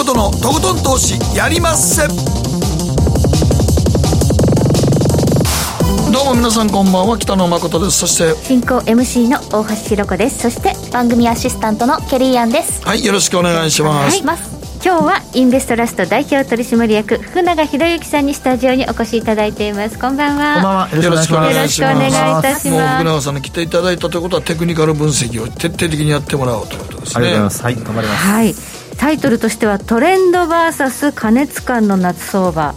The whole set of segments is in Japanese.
誠のとことん投資やりまっせ。どうも皆さんこんばんは北野誠です。そして進行 MC の大橋ひろ子です。そして番組アシスタントのケリーアンです。はいよろしくお願いします、はい、今日はインベストラスト代表取締役福永博之さんにスタジオにお越しいただいています。こんばんは。こんばんは。よろしくお願いします。よろしくお願いいたします。もう福永さんに来ていただいたということはテクニカル分析を徹底的にやってもらおうということですね。ありがとうございます。はい頑張ります。はいタイトルとしてはトレンド VS 過熱感の夏相場。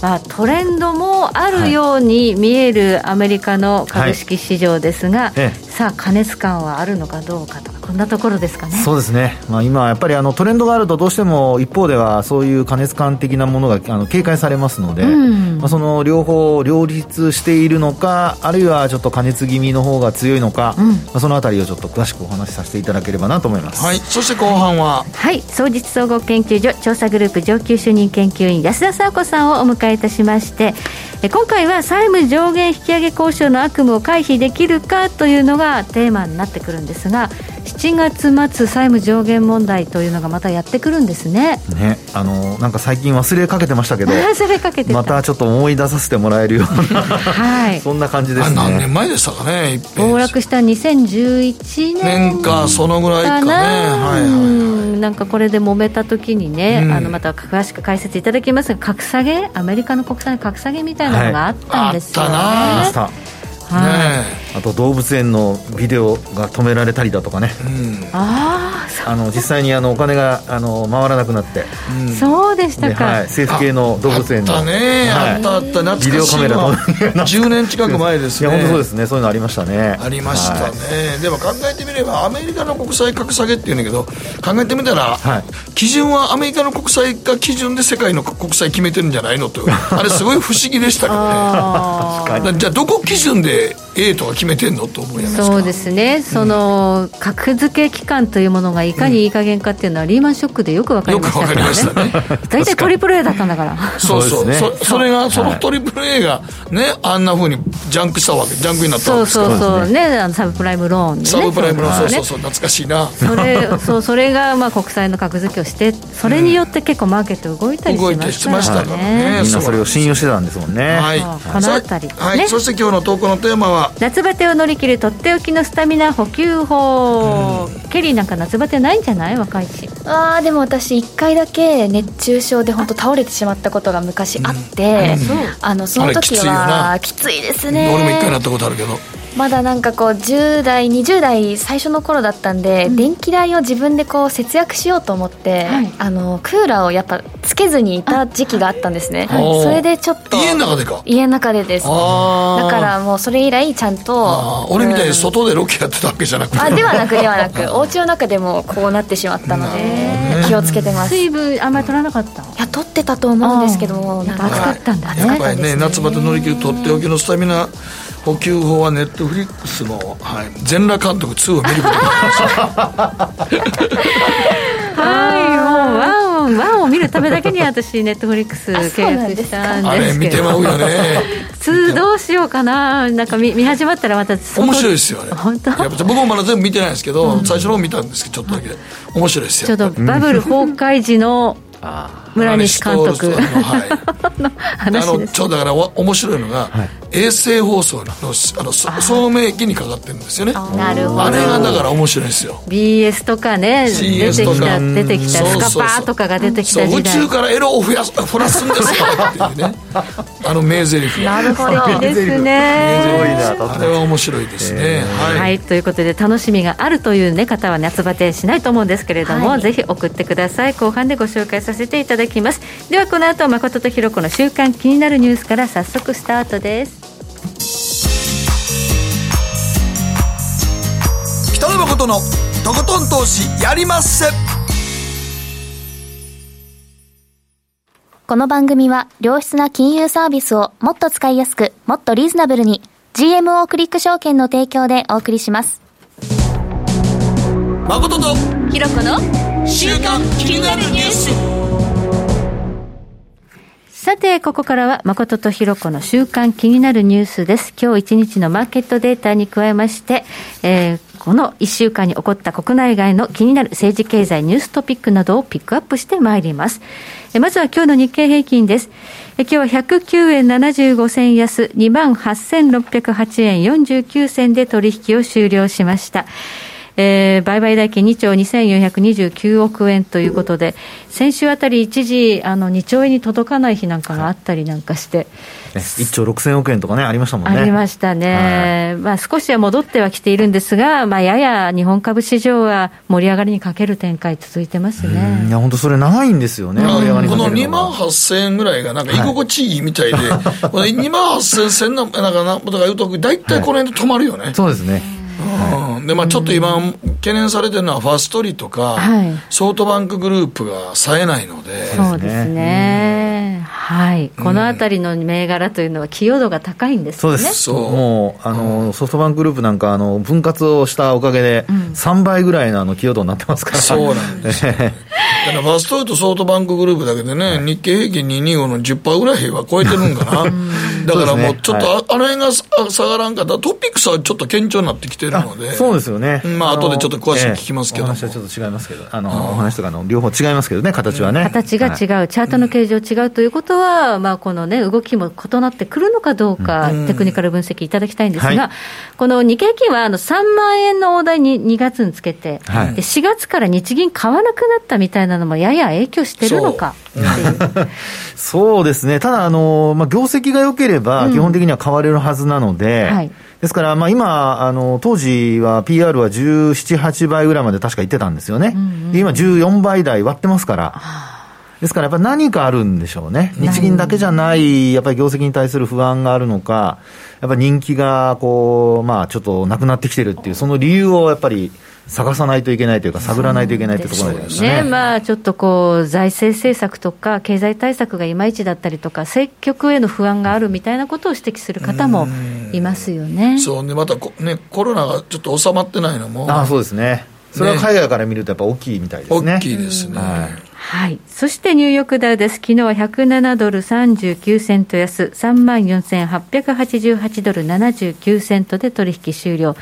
まあ、トレンドもあるように見えるアメリカの株式市場ですが、はい。ええ。さあ過熱感はあるのかどうかとこんなところですかね。そうですね、まあ、今、やっぱりあのトレンドがあると、どうしても一方ではそういう過熱感的なものがあの警戒されますので、うん。まあ、その両方両立しているのか、あるいはちょっと加熱気味の方が強いのか、うん。まあ、そのあたりをちょっと詳しくお話しさせていただければなと思います。はい。そして後半は？はい。総実総合研究所調査グループ上級主任研究員安田佐和子さんをお迎えいたしましてえ今回は債務上限引き上げ交渉の悪夢を回避できるかというのがテーマになってくるんですが7月末債務上限問題というのがまたやってくるんですね。ね、あのなんか最近忘れかけてましたけど それかけてた。またちょっと思い出させてもらえるような、はい。そんな感じですあ何ね年前でしたかね暴落した2011年。年かそのぐらいかね。はいなんかこれで揉めた時にね、うん。あのまた詳しく解説いただきますが格下げ？アメリカの国債の格下げみたいなのがあったんですよ。ね、はいあっスタはいねあと動物園のビデオが止められたりだとかね。えうん。ああの実際にあのお金があの回らなくなって。うん。そうでしたか、ではい、政府系の動物園の。あったね、はい。あったあった。懐かしいビデオカメラわと10年近く前ですね。いや本当そうですね。そういうのありましたね。ありましたね、はい。でも考えてみればアメリカの国債格下げっていうんだけど考えてみたら、はい。基準はアメリカの国債が基準で世界の国債決めてるんじゃないのとあれすごい不思議でしたけどね。じゃあどこ基準で Okay. A とか決めてんのと思いですか。そうですね、その格付け期間というものがいかにいい加減かっていうのは、リーマンショックでよく分かりましたからね、よくわかりましたね。大体トリプル A だったんだから、そうそう。そそそれがそのはいトリプル A がねあんなふうにジャンクしたわけジャンクになったわそうけですから。そうそう、ね、あのサブプライムローン、ね、サブプライムのそうね。そうそう。懐かしいな。それそうそれがまあ国債の格付けをして、それによって結構マーケット動いたりしましたよね。動いたりしましたからね。みんなそれを信用してたんですもんね。はい、そうこの辺りさはい。ねそして今日の投稿のテーマは夏バテを乗り切るとっておきのスタミナ補給法、ケリーなんか夏バテないんじゃない？若いし。あーでも私1回だけ熱中症で本当倒れてしまったことが昔あって、あのその時はきついですね。俺も一回なったことあるけどまだなんかこう10代20代最初の頃だったんで、電気代を自分でこう節約しようと思って、はい。あのクーラーをやっぱつけずにいた時期があったんですね、はいそれでちょっと家の中でか？家の中でです。だからもうそれ以来ちゃんと俺みたいにうん。外でロケやってたわけじゃなくて。あではなくではなく お家の中でもこうなってしまったので気をつけてます。い水分あんまり取らなかった？や取ってたと思うんですけどあー。なんか暑かったんだね。やっぱりねですね夏バテ乗り切るとっておきのスタミナ補給法はネットフリックスの、はい、全裸監督2を見ることができましたはいもうワンをワンを見るためだけに私ネットフリックスあ契約ですかしたんあれですけど。見てまうよね。2どうしようかな。なんか見見始まったらまた面白いですよあれ本当？僕もまだ全部見てないんですけど、最初の方見たんですけどちょっとだけ。面白いですよ。ちょうどバブル崩壊時の村西監督。あれはい。の あ話です。のちょうどだからわ面白いのが、衛星放送のあのあのそ聡明機にかかってるんですよね。なるほど。あれがだから面白いですよ。BS とかね出てきた出てきたそうスカそう。そうパーとかが出てきそう宇た時代宙からエロを増やす増らすんですよっていうね。あの名台詞。なるほどですすごいねなあれは面白いですね、はい、はい、ということで楽しみがあるという、ね、方は夏バテしないと思うんですけれども、はい。ぜひ送ってください。後半でご紹介させていただきます。ではこの後誠とひろ子の週間気になるニュースから早速スタートです。北野誠のとことん投資やりまっせ。この番組は良質な金融サービスをもっと使いやすくもっとリーズナブルに GMO クリック証券の提供でお送りします。誠とひろ子の週刊気になるニュースさて、ここからは誠とひろ子の週間気になるニュースです。今日一日のマーケットデータに加えまして、えー、この1週間に起こった国内外の気になる政治経済ニューストピックなどをピックアップしてまいります。えまずは今日の日経平均です。え今日は109円75銭安、28,608円49銭で取引を終了しました。えー、売買代金2兆2429億円ということで、先週あたり一時、あの2兆円に届かない日なんかがあったりなんかして、はい1兆6000億円とかね、ありましたもんね。ありましたね。はい、まあ少しは戻ってはきているんですが、まあやや日本株市場は盛り上がりにかける展開続いてますね。いや、本当それ長いんですよね、盛り上がりこの2万8000円ぐらいがなんか居心地いいみたいで、はい、2万8000円なんかなことが言うと、大体この辺で止まるよね。そうですね。うん、でまあ、ちょっと今、懸念されてるのは、ファーストリとか、はい、ソフトバンクグループが冴えないので、そうですね、はい、このあたりの銘柄というのは、寄与度が高いんです、ね、そうです。もうあの、ソフトバンクグループなんかあの、分割をしたおかげで、3倍ぐらいのあの寄与度になってますから、そうなんです だからファーストリとソフトバンクグループだけでね、日経平均225の10%ぐらいは超えてるんかな、だからもうちょっとあ、あの辺が下がらんかったら、トピックスはちょっと堅調になってきてるので、そうですよね、まあ後でちょっと詳しく聞きますけど、えー、お話はちょっと違いますけど、あのお話とかの両方違いますけどね、形はね。形が違う、はい、チャートの形状違うということは、まあ、このね、動きも異なってくるのかどうか、うん、テクニカル分析いただきたいんですが、はい、この日経金はあの3万円の大台に2月につけて、はい、で4月から日銀買わなくなったみたいなのも、やや影響してるのかっていう。そう。ですね、ただ、あのまあ、業績が良ければ、基本的には買われるはずなので、うんはいですから、まあ、今あの、当時は PR は17、8倍ぐらいまで確か言ってたんですよね、うんうん、で今、14倍台割ってますから。ですからやっぱり何かあるんでしょうね、日銀だけじゃない、やっぱり業績に対する不安があるのか、やっぱり人気がこう、まあ、ちょっとなくなってきてるっていう、その理由をやっぱり探さないといけないというか、探らないといけないというところですね。ねまあ、ちょっとこう、財政政策とか、経済対策がいまいちだったりとか、政局への不安があるみたいなことを指摘する方もいますよね。そうね、またね、コロナがちょっと収まってないのも。あそうですね。それは海外から見ると、やっぱ大きいみたいですね。大きいですね。はいはい。そしてニューヨークダウです。昨日は107ドル39セント安、34,888ドル79セントで取引終了。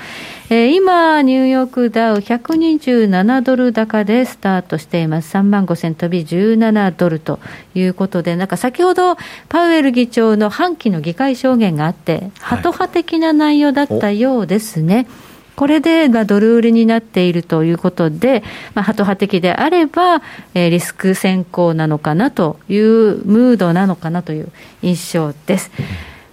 えー、今、ニューヨークダウ127ドル高でスタートしています。3万5千飛び17ドルということで、なんか先ほどパウエル議長の半期の議会証言があって、ハト派的な内容だったようですね。これで、まあ、ドル売りになっているということで、まあ、ハト派的であれば、えー、リスク先行なのかなというムードなのかなという印象です。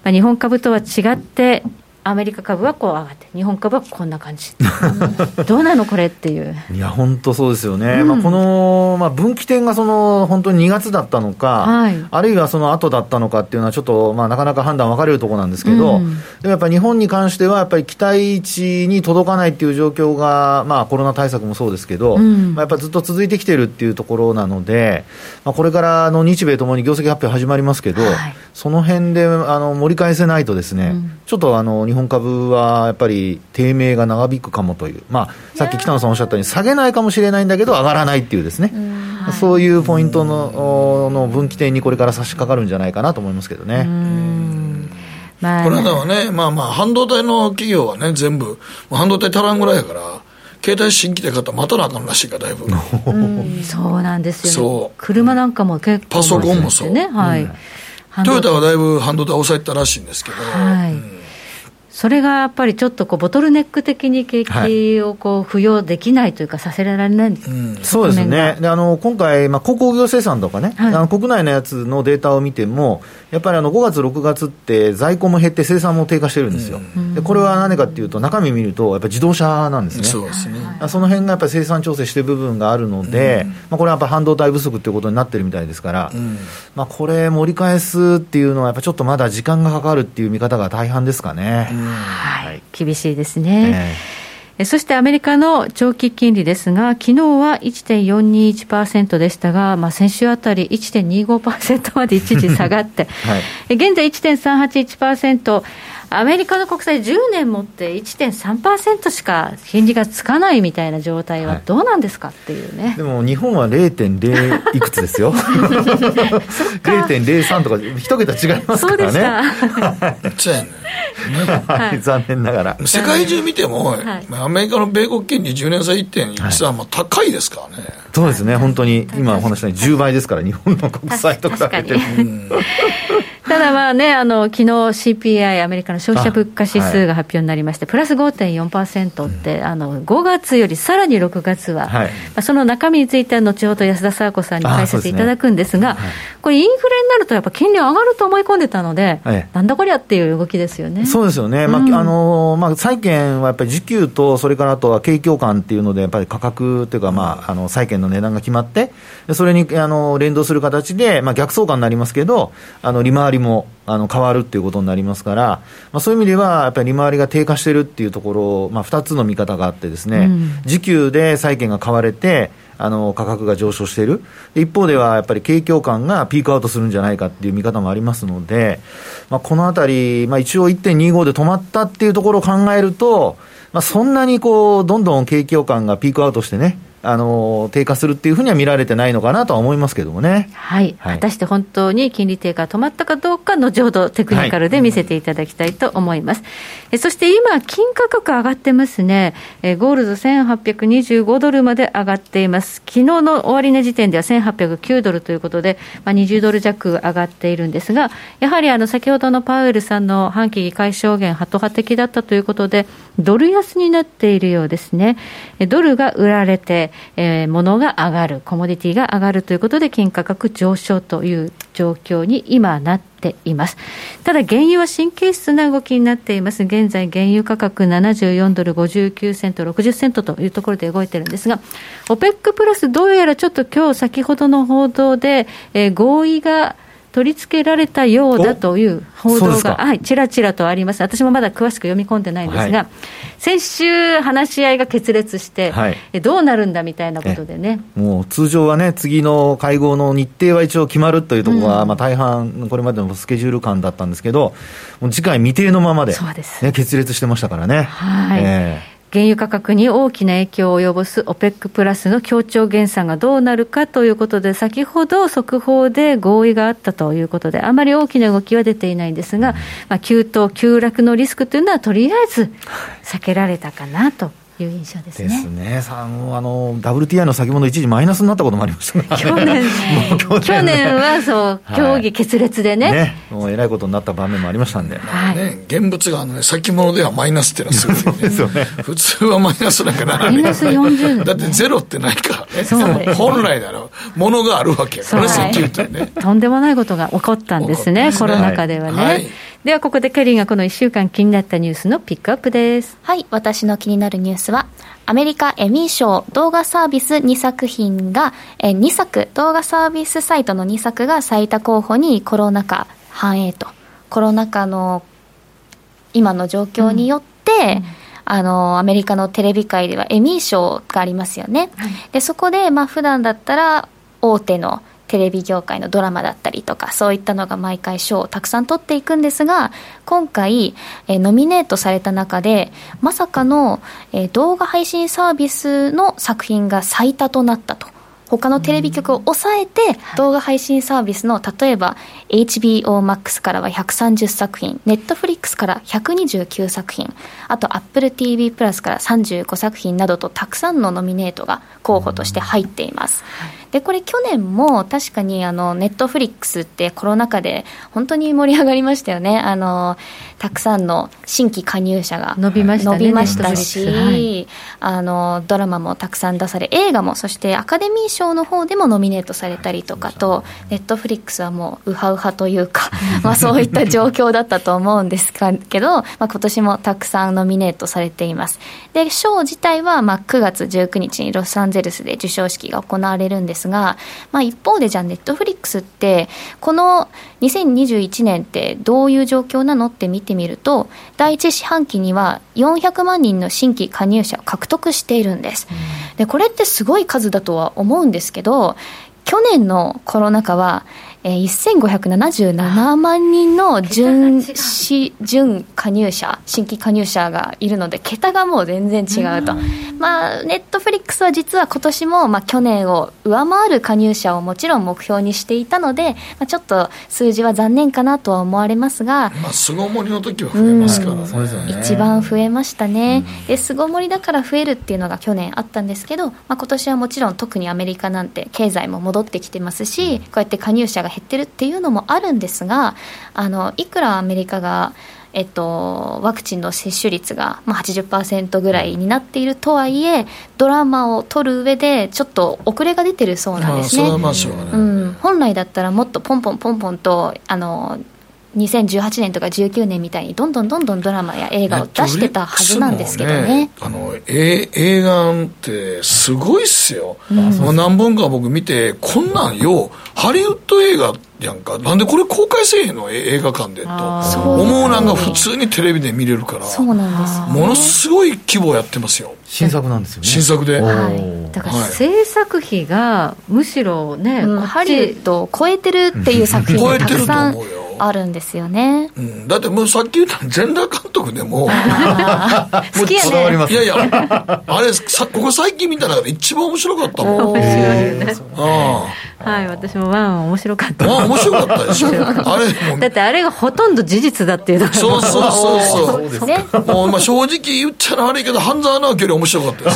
まあ、日本株とは違って、アメリカ株はこう上がって、日本株はこんな感じ、どうなの、これっていう。いや、本当そうですよね、うん、まあ、この、まあ、分岐点がその本当に2月だったのか、はい、あるいはその後だったのかっていうのは、ちょっと、まあ、なかなか判断分かれるところなんですけど、うん、でもやっぱり日本に関しては、やっぱり期待値に届かないっていう状況が、まあ、コロナ対策もそうですけど、うん、まあ、やっぱずっと続いてきてるっていうところなので、まあ、これからの日米ともに業績発表始まりますけど、はい、その辺であの盛り返せないとですね、ちょっとあの日本株は、やっぱり低迷が長引くかもという、まあ、さっき北野さんおっしゃったように、下げないかもしれないんだけど、上がらないっていうですね、うそういうポイントのの分岐点にこれから差し掛かるんじゃないかなと思いますけどね。まあ、この間はね、まあまあ、半導体の企業はね、全部、半導体足らんぐらいやから、携帯新規で買ったら待たなあかんらしいか、だいぶ。うん、そうなんですよ、ね、そう。車なんかも結構、パソコンもそう。ね、はい、うん、トヨタはだいぶ半導体抑えたらしいんですけど、はい、うんそれがやっぱりちょっとこうボトルネック的に景気をこう浮揚できないというか、させられない、うん、そうですね、であの今回、まあ、鉱工業生産とかね、はい、あの国内のやつのデータを見ても、やっぱりあの5月、6月って在庫も減って、生産も低下してるんですよ、うん、でこれは何かっていうと、中身見ると、やっぱり自動車なんですね、そうですね。その辺がやっぱり生産調整してる部分があるので、うん、まあ、これはやっぱ半導体不足っていうことになってるみたいですから、まあ、これ、盛り返すっていうのは、やっぱちょっとまだ時間がかかるっていう見方が大半ですかね。はい。厳しいですね。えー、そしてアメリカの長期金利ですが、昨日は1.421%でしたが、まあ、先週あたり1.25%まで一時下がって、はい、現在1.381%、アメリカの国債10年持って1.3%しか金利がつかないみたいな状態はどうなんですかっていうね、はい、でも日本は0.0いくつですよ。0.03とか一桁違いますからね。そうやね はい、残念ながら。世界中見ても、はい、アメリカの米国金利10年債1.13はもう高いですからね、そうですね本当に今お話したように10倍ですから日本の国債と比べて。ただまあね、あの昨日 CPI、アメリカの消費者物価指数が発表になりまして、プラス5.4%って、あの5月よりさらに6月は、まあ、その中身については後ほど安田佐和子さんに解説いただくんですが、これ、インフレになると、やっぱ金利上がると思い込んでたので、なんだこりゃっていう動きですよね。そうですよね、まああのまあ、債券はやっぱり需給と、それからあとは景況感っていうので、やっぱり価格というか、まあ、あの債券の値段が決まって、それにあの連動する形で、まあ、逆相関になりますけど、あの利回りもあの変わるっていうことになりますから、まあ、そういう意味では、やっぱり利回りが低下してるっていうところ、まあ、2つの見方があってですね、うん、時給で債券が買われて、あの価格が上昇している、一方ではやっぱり景況感がピークアウトするんじゃないかっていう見方もありますので、まあ、このあたり、まあ、一応1.25で止まったっていうところを考えると、まあ、そんなにこうどんどん景況感がピークアウトしてね、あの低下するっていうふうには見られてないのかなとは思いますけどもね、はい、はい、果たして本当に金利低下止まったかどうか、後ほどテクニカルで見せていただきたいと思います。はい、えそして今、金価格上がってますね、えゴールド1825ドルまで上がっています、昨日の終値時点では1809ドルということで、まあ、20ドル弱上がっているんですが、やはりあの先ほどのパウエルさんの半期議会証言、ハト派的だったということで、ドル安になっているようですね。ドルが売られて、えー、物が上がる、コモディティが上がるということで、金価格上昇という状況に今なっています。ただ、原油は神経質な動きになっています。現在、原油価格74ドル59セント、60セントというところで動いてるんですが、OPEC プラスどうやらちょっと今日先ほどの報道で、えー、合意が取り付けられたようだという報道が、はい、ちらちらとあります、私もまだ詳しく読み込んでないんですが、はい、先週、話し合いが決裂して、はい、どうなるんだみたいなことでね。もう通常はね、次の会合の日程は一応決まるというところが、うん、まあ、大半、これまでのスケジュール感だったんですけど、もう次回未定のままで、ね、決裂してましたからね。はい、えー原油価格に大きな影響を及ぼす OPEC プラスの協調減産がどうなるかということで、先ほど速報で合意があったということで、あまり大きな動きは出ていないんですが、まあ、急騰、急落のリスクというのは、とりあえず避けられたかなと。いう印象ですね。ですね。あの、あの、WTI の先物一時マイナスになったこともありました、去年、去年。はそう、協議決裂でね。ね。もうえらいことになった場面もありましたんで。はい、ね、現物があの、ね、先物ではマイナスっていうのはすごい、ね、ですよね。普通はマイナスなんかならマイナス40、ね、だってゼロってないからね。そう本来なら、ものがあるわけやからね、石油ってね。とんでもないことが起こったんですね、コロナ禍ではね。はいではここでケリーがこの1週間気になったニュースのピックアップです。はい私の気になるニュースはアメリカエミー賞動画サービス2作品がえ2作動画サービスサイトの2作が最多候補にコロナ禍反映と。コロナ禍の今の状況によって、うん。うん。あのアメリカのテレビ界ではエミー賞がありますよね、はい、でそこでまあ普段だったら大手のテレビ業界のドラマだったりとかそういったのが毎回賞をたくさん取っていくんですが今回、えー、ノミネートされた中でまさかの、えー、動画配信サービスの作品が最多となったと。他のテレビ局を抑えて、動画配信サービスの例えば HBOMAX からは130作品 Netflix から129作品あと AppleTV プラスから35作品などとたくさんのノミネートが候補として入っています。でこれ去年も確かにあのネットフリックスってコロナ禍で本当に盛り上がりましたよね。あのたくさんの新規加入者が伸びました、ね、伸びましたし、はい、あのドラマもたくさん出され映画もそしてアカデミー賞の方でもノミネートされたりとかとネットフリックスはもうウハウハとい。うかまあそういった状況だったと思うんですけど、まあ、今年もたくさんノミネートされています。で賞自体はまあ9月19日にロサンゼルスで授賞式が行われるんですが、まあ、一方でじゃあネットフリックスってこの2021年ってどういう状況なのって見てみると第一四半期には400万人の新規加入者を獲得しているんです、でこれってすごい数だとは思うんですけど去年のコロナ禍はえー、1577万人の準準加入者、新規加入者がいるので、桁がもう全然違うと、まあ、ネットフリックスは実は今年もまあ去年を上回る加入者をもちろん目標にしていたので、まあ、ちょっと数字は残念かなとは思われますが、まあ、巣ごもりの時は増えますからね、一番増えましたね、で巣ごもりだから増えるっていうのが去年あったんですけど、まあ今年はもちろん特にアメリカなんて経済も戻ってきてますし、こうやって加入者が減ってるっていうのもあるんですが、あのいくらアメリカがえっと、ワクチンの接種率が、まあ、80%ぐらいになっているとはいえ、ドラマを撮る上で、ちょっと遅れが出てるそうなんですね。まあ、うん、本来だったらもっとポンポンポンポンと、あの、2018年とか19年みたいにどんどんどんどんドラマや映画を出してたはずなんですけどね、ね、あのえ映画ってすごいっすよ、うん、もう何本か僕見てこんなんよハリウッド映画やんか。なんでこれ公開せえへんの映画館でと。思うなんが普通にテレビで見れるからそうなんですものすごい規模やってますよ。新作なんですよね。新作で、はい、だから制作費がむしろね、うん、ハリウッドを超えてるっていう作品がたくさんあるんですよね、うん、だってもうさっき言った全裸監督でも。好きやね。いやいやあれさここ最近見た中で一番面白かったもん。面白いね。はい私もワン面白かった。ワン面白かったでしょ？あれだってあれがほとんど事実だっていうのが。そうそうそうそう。ね、もうまあ正直言っちゃ悪いけど半沢直樹より面白かったで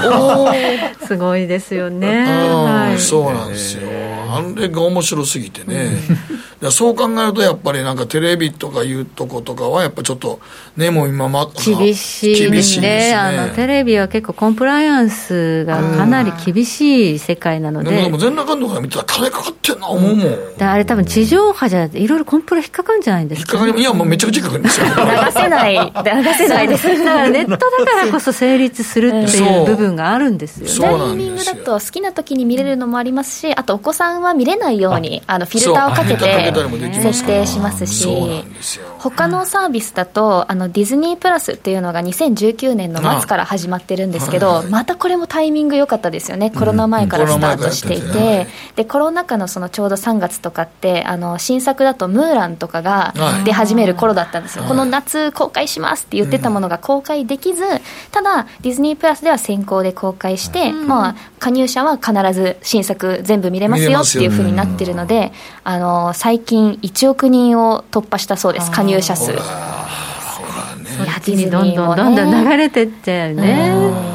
す。すごいですよね、はい、そうなんですよ。あれが面白すぎてね、そう考えるとやっぱりなんかテレビとかいうとことかはやっぱちょっとねもう今ま厳しいですね、ね、あのテレビは結構コンプライアンスがかなり厳しい世界なので、でも全裸監督が見たら金かかってんな思うもん、うん、あれ多分地上波じゃいろいろコンプラ引っかかるんじゃないですか、ね、引っかかりいやもうめちゃくちゃ引っかかりますよ。流せない。流せないです。だからネットだからこそ成立するっていう部分があるんですよね。タイミングだと好きな時に見れるのもありますしあとお子さんは見れないようにあのフィルターをかけて設定しますし他のサービスだとあのディズニープラスっていうのが2019年の末から始まってるんですけどまたこれもタイミング良かったですよね。コロナ前からスタートしていて。でコロナ禍のそのちょうど3月とかってあの新作だと「ムーラン」とかが出始める頃だったんですよ。この夏公開しますって言ってたものが公開できずただディズニープラスでは先行で公開して、まあ、加入者は必ず新作全部見れますよっていうふうになってるのであの最近1億人を突破したそうです加入者数いやディズニーどんどんどんどん流れてっちゃうね。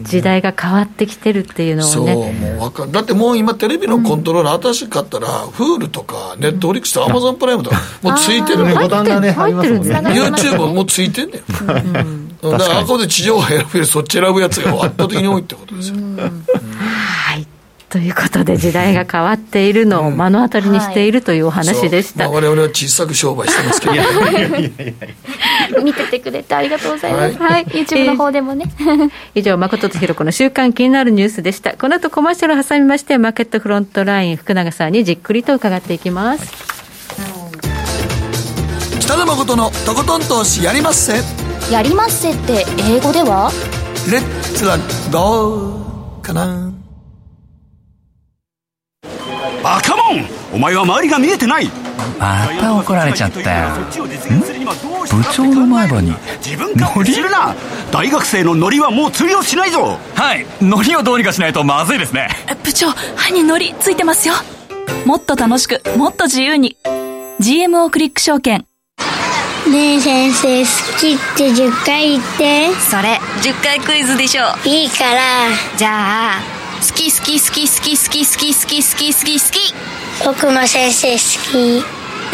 時代が変わってきてるっていうのをね、そうもうかだってもう今テレビのコントローラー、新しかったらフールとかネットフリックスとアマゾンプライムとかもうついてるね。ボタンがね。入ってるんですね。YouTube もうついてんね。ん、だからあこで地上波選ぶそっち選ぶやつが圧倒的に多いってことですよ、はいということで時代が変わっているのを目の当たりにしているというお話でした、うんはい。まあ、我々は小さく商売してますけど。見ててくれてありがとうございます、はい、はい、YouTube の方でもね、以上誠とひろ子の週間気になるニュースでした。この後コマーシャルを挟みましてマーケットフロントライン福永さんにじっくりと伺っていきます。北野誠のとことん投資やりまっせ。やりまっせって英語では？レッツはどうかなバカモン。お前は周りが見えてない。また怒られちゃったよ。部長の前歯にノリするな。大学生のノリはもう通用しないぞ。はい。ノリをどうにかしないとまずいですね。部長歯にノリついてますよ。もっと楽しくもっと自由に。GMO クリック証券。ねえ先生好きって10回言って。それ10回クイズでしょいいから。じゃあ好き好き好き好き好き好き好き好き好き好き。僕も先生好き。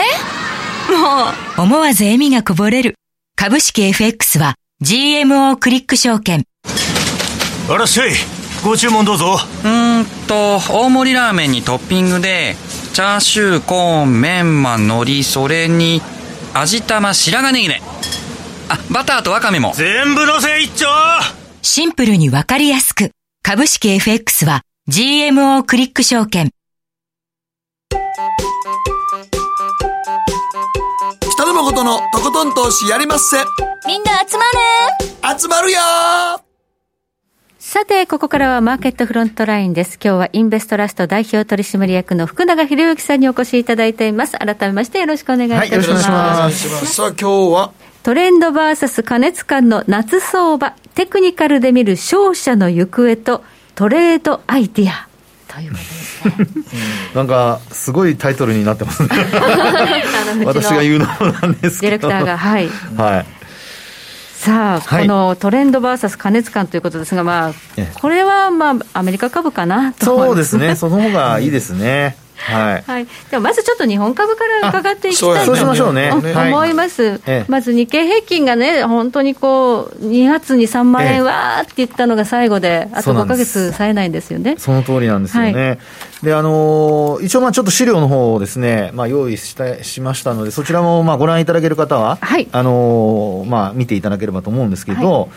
え？もう。思わず笑みがこぼれる。株式 FX は GMO クリック証券。あらっしゃい。ご注文どうぞ。うんと大盛りラーメンにトッピングでチャーシューコーンメンマ海苔それに味玉白髪ネギね。あバターとワカメも。全部のせ一丁。シンプルにわかりやすく株式 FX は GMO クリック証券。北野誠のとことん投資やりまっせ。みんな集まる集まるよささて、ここからはマーケットフロントラインです。今日はインベストラスト代表取締役の福永博之さんにお越しいただいています。改めましてよろしくお願いいたします。はい、よろしくお願いします。さあ、今日はトレンドバーサス加熱感の夏相場、テクニカルで見る勝者の行方とトレードアイディア。ということですね。なんか、すごいタイトルになってますね。私が言うのもなんですけど。ディレクターが、はい。はい。さあ、はい、このトレンド VS 過熱感ということですが、まあ、これはまあアメリカ株かなとそうですね、その方がいいですね。はい、はい、ではまずちょっと日本株から伺っていきたいと思います、まず日経平均がね、本当にこう、2月に3万円わーって言ったのが最後で、あと5か月さえないんですよね。その通りなんですよね。はい、であのー、一応、まあちょっと資料の方をですね、まあ、用意したしましたので、そちらもまあご覧いただける方は、はい、あのー、まあ、見ていただければと思うんですけど、はい、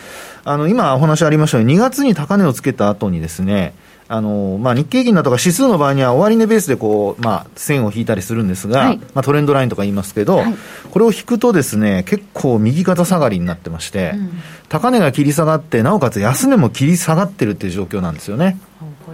あの今お話ありましたように、2月に高値をつけた後にですね、あのまあ、日経平均だとか指数の場合には終値ベースでこう、まあ、線を引いたりするんですが、はい、まあ、トレンドラインとか言いますけど、はい、これを引くとですね結構右肩下がりになってまして、うん、高値が切り下がってなおかつ安値も切り下がってるっていう状況なんですよね。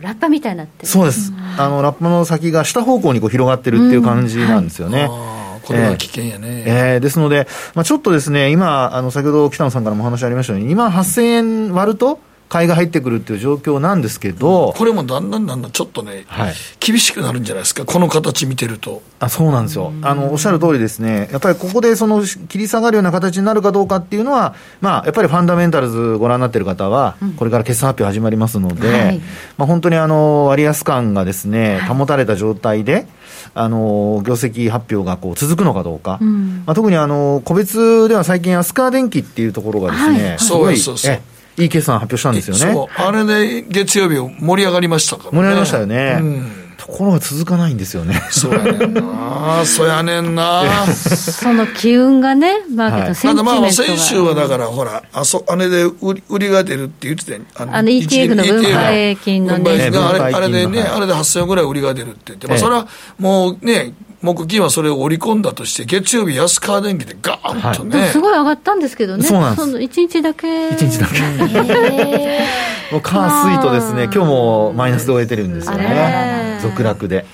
ラッパみたいになってそうです、あのラッパの先が下方向にこう広がってるっていう感じなんですよね。うん。これは危険やね。えー、えー、ですので、まあ、ちょっとですね、今、あの先ほど北野さんからもお話ありましたように、2万8000円割ると、買いが入ってくるっていう状況なんですけど、これもだんだんだんだんちょっとね、はい、厳しくなるんじゃないですか、この形見てると。あそうなんですよ。あの、おっしゃる通りですね、やっぱりここでその切り下がるような形になるかどうかっていうのは、まあ、やっぱりファンダメンタルズご覧になっている方は、これから決算発表始まりますので、はい、まあ、本当にあの割安感がですね、保たれた状態で、あの業績発表がこう続くのかどうか、うん、まあ、特にあの個別では最近、アスカー電機っていうところがですね、はい、すごい。そうそうそういい決算発表したんですよね。そう、あれで月曜日盛り上がりましたからね。盛り上がりましたよね。うんところが続かないんですよね。そうやねんな。そうやねんな。その機運がね、マーケットセンチメントが、はい、まあ先週はだからほら、あそ、あれで売り売りが出るって言ってたあのあの ETF の分配金のね。あれあれでね、あれで8000円ぐらい売りが出るって言って、まあそれはもうね、木金はそれを織り込んだとして、月曜日、安川電機でガーンとね、はい、すごい上がったんですけどね、そうなんです。そ1日だけ。1日だけ。もう火水とですね、今日もマイナスで終えてるんですよね、続落で。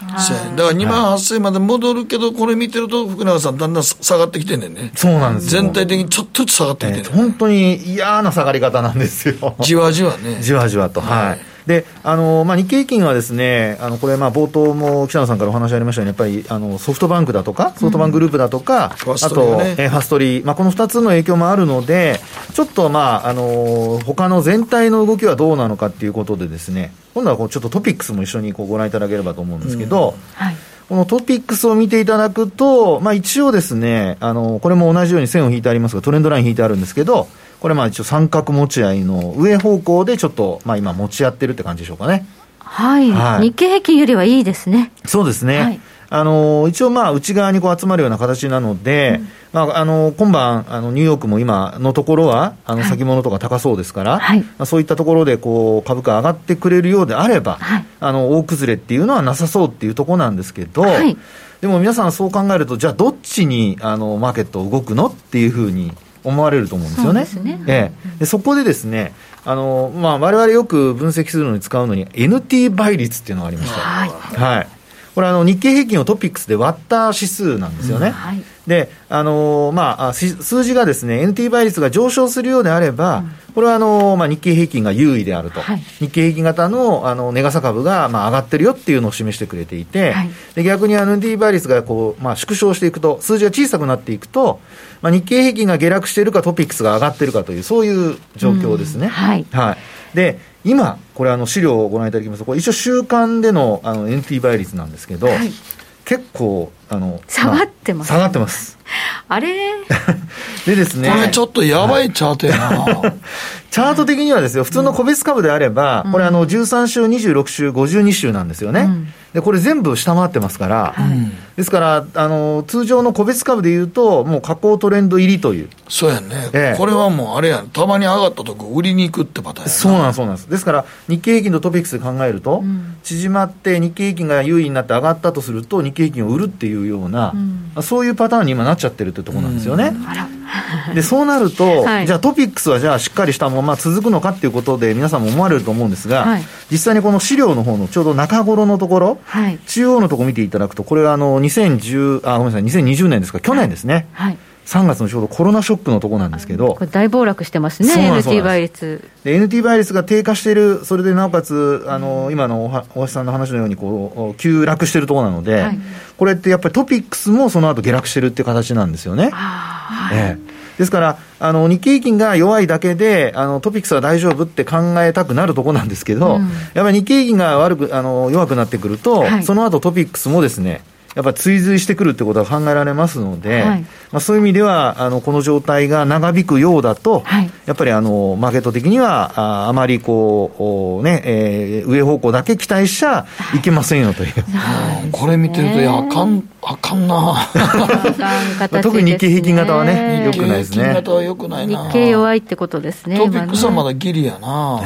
だから2万8000円まで戻るけど、これ見てると、福永さん、だんだん下がってきてんねんね。そうなんです全体的にちょっとずつ下がってきてんねん、本当に嫌な下がり方なんですよ。じわじわね。じわじわと。はいであのまあ、日経平均はですねあのこれ、冒頭も北野さんからお話ありましたように、やっぱりあのソフトバンクだとか、ソフトバンクグループだとか、うん、あと、ね、えファストリー、まあ、この2つの影響もあるので、ちょっと、まあ、あの他の全体の動きはどうなのかっていうことで、ですね今度はこうちょっとトピックスも一緒にこうご覧いただければと思うんですけど。うん。はい。このトピックスを見ていただくと、まあ、一応ですね、あの、これも同じように線を引いてありますが、トレンドライン引いてあるんですけど、これまあ一応三角持ち合いの上方向でちょっと、まあ今持ち合ってるって感じでしょうかね。はい。はい、日経平均よりはいいですね。そうですね。はい、あの、一応まあ内側にこう集まるような形なので、うん、まあ、あの、今晩、あの、ニューヨークも今のところは、あの、先物とか高そうですから、はい、まあ、そういったところで、こう、株価上がってくれるようであれば、はい、あの、大崩れっていうのはなさそうっていうところなんですけど、はい、でも皆さんそう考えると、じゃあどっちに、あの、マーケット動くのっていうふうに思われると思うんですよね。そねええ、でそこでですね、あのまあ、我々よく分析するのに使うのに、NT 倍率っていうのがありました。はい、はいこれあの日経平均をトピックスで割った指数なんですよね。うんはい、で、あのまあ、数字がですね、NT 倍率が上昇するようであれば、うん、これはあの、まあ、日経平均が優位であると、はい、日経平均型のあの値傘株が、まあ、上がってるよっていうのを示してくれていて、はい、で逆に NT 倍率がこう、まあ、縮小していくと、数字が小さくなっていくと、まあ、日経平均が下落しているか、トピックスが上がっているかという、そういう状況ですね。うん、はい、はい、で今、これあの資料をご覧いただきますと、これ一応週間でのあの NT 倍率なんですけど、はい、結構あの下がってます、下がってます。あれ？でですね。これちょっとやばいチャートやな。チャート的にはですよ、普通の個別株であれば、うん、これあの13週、26週、52週なんですよね。うんでこれ全部下回ってますから、はい、ですからあの通常の個別株でいうともう下降トレンド入りという。そうやね、ええ、これはもうあれやん。たまに上がったとこ売りに行くってパターンそうなんそうなんです。ですから日経平均とトピックスで考えると、うん、縮まって日経平均が優位になって上がったとすると日経平均を売るっていうような、うん、そういうパターンに今なっちゃってるってところなんですよね、うん、でそうなると、はい、じゃあトピックスはじゃあしっかりしたまま続くのかっていうことで皆さんも思われると思うんですが、はい、実際にこの資料の方のちょうど中頃のところ、はい、中央のところ見ていただくとこれはあの2010あごめんなさい2020年ですか？去年ですね、はい。3月のちょうどコロナショックのところなんですけど、これ大暴落してますね、NT 倍率。で、NT 倍率が低下している、それでなおかつ、あの、今の大橋さんの話のように、こう、急落しているところなので、はい、これってやっぱりトピックスもその後下落してるっていう形なんですよね。はい、ええですから、あの日経平均が弱いだけで、あのトピックスは大丈夫って考えたくなるところなんですけど、うん、やっぱり日経平均が悪くあの弱くなってくると、はい、その後トピックスもですね、やっぱ追随してくるってことは考えられますので、はい、まあ、そういう意味ではあのこの状態が長引くようだと、はい、やっぱりあのマーケット的にはああまりこう、ねえー、上方向だけ期待しちゃいけませんよという、はい、これ見てるといやあかんあかんな。特に日経平均型はねよくないですね。日経型はよくないな。日経弱いってことですねトピックスはまだギリやな、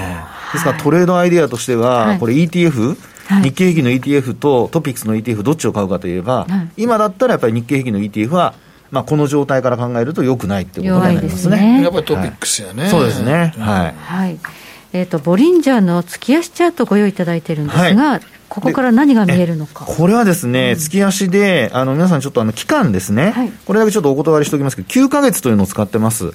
ですからトレードアイデアとしては、これ ETF はい、日経平均の ETF とトピックスの ETF どっちを買うかといえば、はい、今だったらやっぱり日経平均の ETF はまあ、この状態から考えるとよくないっていうことになりますね。すねやっぱりトピックスやね。はい、そうですね。はい。はい。えっ、ー、と、ボリンジャーの月足チャートご用意いただいてるんですが、はい、ここから何が見えるのか。これはですね、うん、月足で、あの、皆さんちょっとあの、期間ですね、はい、これだけちょっとお断りしておきますけど、9か月というのを使ってます。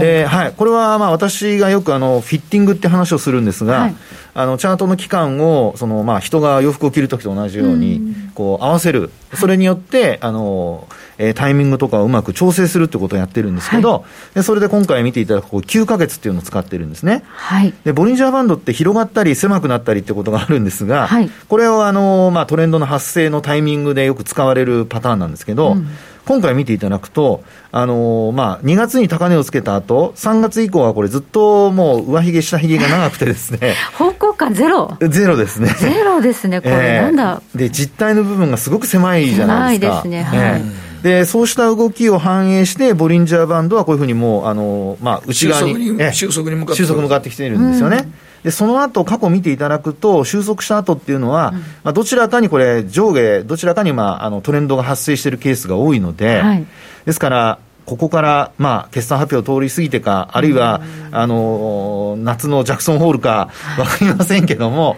で、はい。これはまあ、私がよくあの、フィッティングって話をするんですが、はい、あの、チャートの期間を、その、まあ、人が洋服を着るときと同じように、こう、合わせる。それによって、あの、えー、タイミングとかをうまく調整するってことをやってるんですけど、はい、でそれで今回見ていただくこう9か月っていうのを使ってるんですね。はい、でボリンジャーバンドって広がったり狭くなったりってことがあるんですが、はい、これをあの、まあ、トレンドの発生のタイミングでよく使われるパターンなんですけど、うん今回見ていただくと、あのー、まあ、2月に高値をつけた後、3月以降はこれずっともう上髭下髭が長くてですね。方向感ゼロゼロですね。ゼロですね、これ、えー、なんだ。で、実体の部分がすごく狭いじゃないですか。狭いですね、はい。えーで、そうした動きを反映して、ボリンジャーバンドはこういうふうにもう、あの、まあ、内側に、収束に向かって収束向かってきているんですよね。うんで、その後、過去見ていただくと、収束した後っていうのは、うん、まあ、どちらかにこれ、上下、どちらかに、まあ、あの、トレンドが発生しているケースが多いので、はい、ですから、ここから、まあ、決算発表通り過ぎてか、あるいは、あの、夏のジャクソンホールか、わかりませんけども、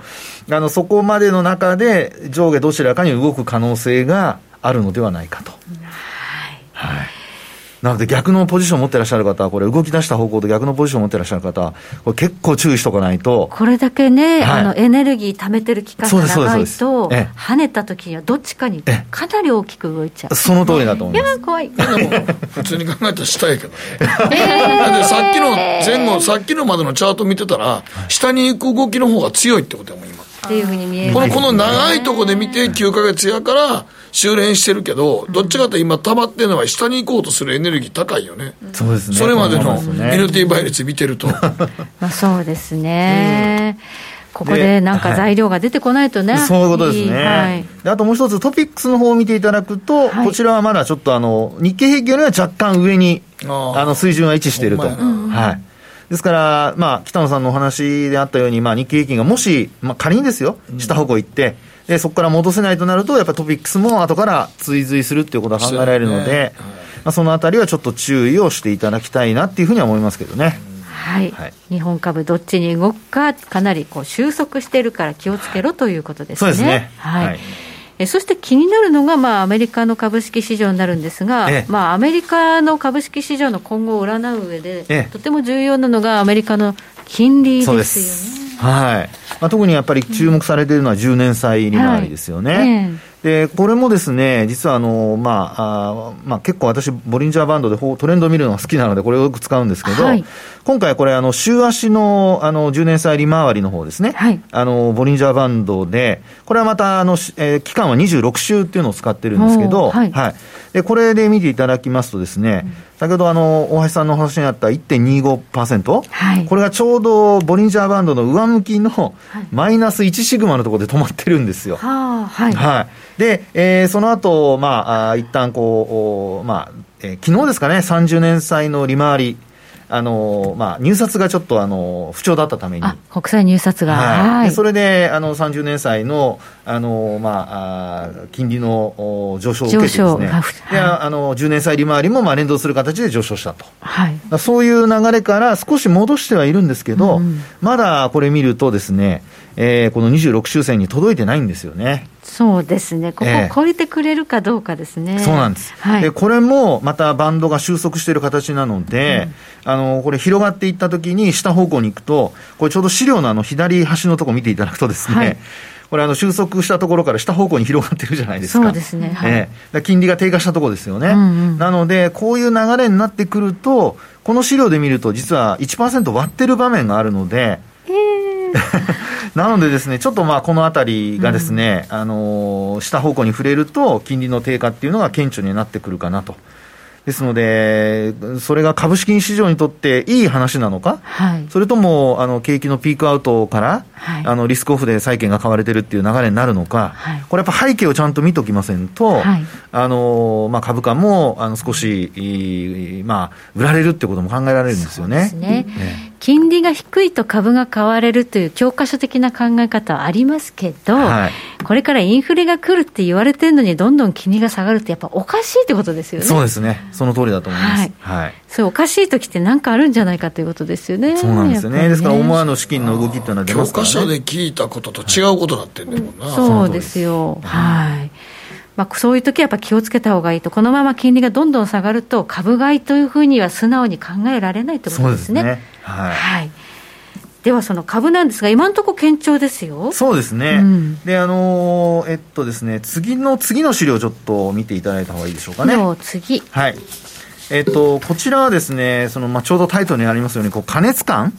あの、そこまでの中で、上下どちらかに動く可能性があるのではないかと。はい。はいなので逆のポジションを持ってらっしゃる方は、これ、動き出した方向と逆のポジションを持ってらっしゃる方は、これ結構注意しとかないと。これだけね、はい、あのエネルギー貯めてる期間が長いと、跳ねた時にはどっちかにかなり大きく動いちゃう。その通りだと思います。いや、怖い。普通に考えたら下やけどね。えー、さっきの前後、さっきのまでのチャート見てたら、下に行く動きの方が強いってことやもん、今。っていうふうに見える、このこの長いとこで見て9か月やから修練してるけど、どっちかと今溜まってるのは下に行こうとするエネルギー高いよね。そうですね。それまでの NT 倍率見てると。まあそうですね。ここでなんか材料が出てこないとね、そういうことですね、はい、であともう一つ、トピックスの方を見ていただくと、はい、こちらはまだちょっとあの日経平均よりは若干上にあの水準は位置していると。はいですから、まあ、北野さんのお話であったように、まあ、日経平均がもし、まあ、仮にですよ、下方向行って、でそこから戻せないとなると、やっぱりトピックスも後から追随するっていうことは考えられるので、ね、まあ、そのあたりはちょっと注意をしていただきたいなっていうふうには思いますけどね。はい、はい、日本株どっちに動くか、かなりこう収束しているから気をつけろということですね。そうですね。はい、はいえそして気になるのが、まあ、アメリカの株式市場になるんですが、ええ、まあ、アメリカの株式市場の今後を占う上で、え、とても重要なのがアメリカの金利ですよね。はい。まあ、特にやっぱり注目されているのは10年債利回りですよね。はいで、これもですね、実はあの、まあ、あまあ、結構私、ボリンジャーバンドでトレンドを見るのが好きなので、これをよく使うんですけど、はい、今回これ、あの、週足の、あの、10年債利回りの方ですね、はい、あの、ボリンジャーバンドで、これはまた、あの、えー、期間は26週っていうのを使ってるんですけど、はい、はい。で、これで見ていただきますとですね、うん先ほどあの大橋さんの話にあった1.25%、はい、これがちょうどボリンジャーバンドの上向きのマイナス1シグマのところで止まってるんですよ。はい、はい、で、えー、その後、まあ、あ一旦こう、まあ、えー、昨日ですかね、30年債の利回り。あのまあ、入札がちょっとあの不調だったために、国債入札が、はい、はい、それであの30年債のあのまあ、あ金利の上昇を受けてですね、はい、あの10年債利回りもまあ連動する形で上昇したと、はい、そういう流れから少し戻してはいるんですけど、うん、まだこれ見るとですね、えー、この26周線に届いてないんですよね。そうですね、ここ超えてくれるかどうかですね。えー、そうなんです、はい、でこれもまたバンドが収束している形なので、うん、あのこれ、広がっていったときに、下方向に行くと、これ、ちょうど資料のあの左端のところ見ていただくとですね、はいこれあの収束したところから下方向に広がってるじゃないですか。そうですね。はい、えー、金利が低下したところですよね、うんうん。なので、こういう流れになってくると、この資料で見ると、実は1%割ってる場面があるので、なのでですね、ちょっとまあこのあたりがですね、うん、あの下方向に触れると、金利の低下っていうのが顕著になってくるかなと。ですので、それが株式市場にとっていい話なのか、はい、それともあの景気のピークアウトから、はい、あのリスクオフで債券が買われてるっていう流れになるのか、はい、これやっぱ背景をちゃんと見ときませんと、あのまあ、株価もあの少し、まあ、売られるってことも考えられるんですよね。ね。ね金利が低いと株が買われるという教科書的な考え方はありますけど、はい、これからインフレが来るって言われてるのに、どんどん金利が下がるって、やっぱおかしいってことですよね。そうですね、その通りだと思います。はい、はい、そうおかしい時って何かあるんじゃないかということですよね。そうなんですよね。ねですから思わぬ資金の動きっていうのは出ますから、ね、教科書で聞いたことと違うことなってんだもんな。そうですよ。はい。まあ、そういう時はやっぱ気をつけた方がいいと、このまま金利がどんどん下がると、株買いというふうには素直に考えられないということですね。すねはい、はいではその株なんですが、今のところ堅調ですよ。そうですね。うん、で、あのー、えっとですね、次の、次の資料ちょっと見ていただいた方がいいでしょうかね。次。はい。えっと、こちらはですね、その、まあ、ちょうどタイトルにありますように、こう、加熱感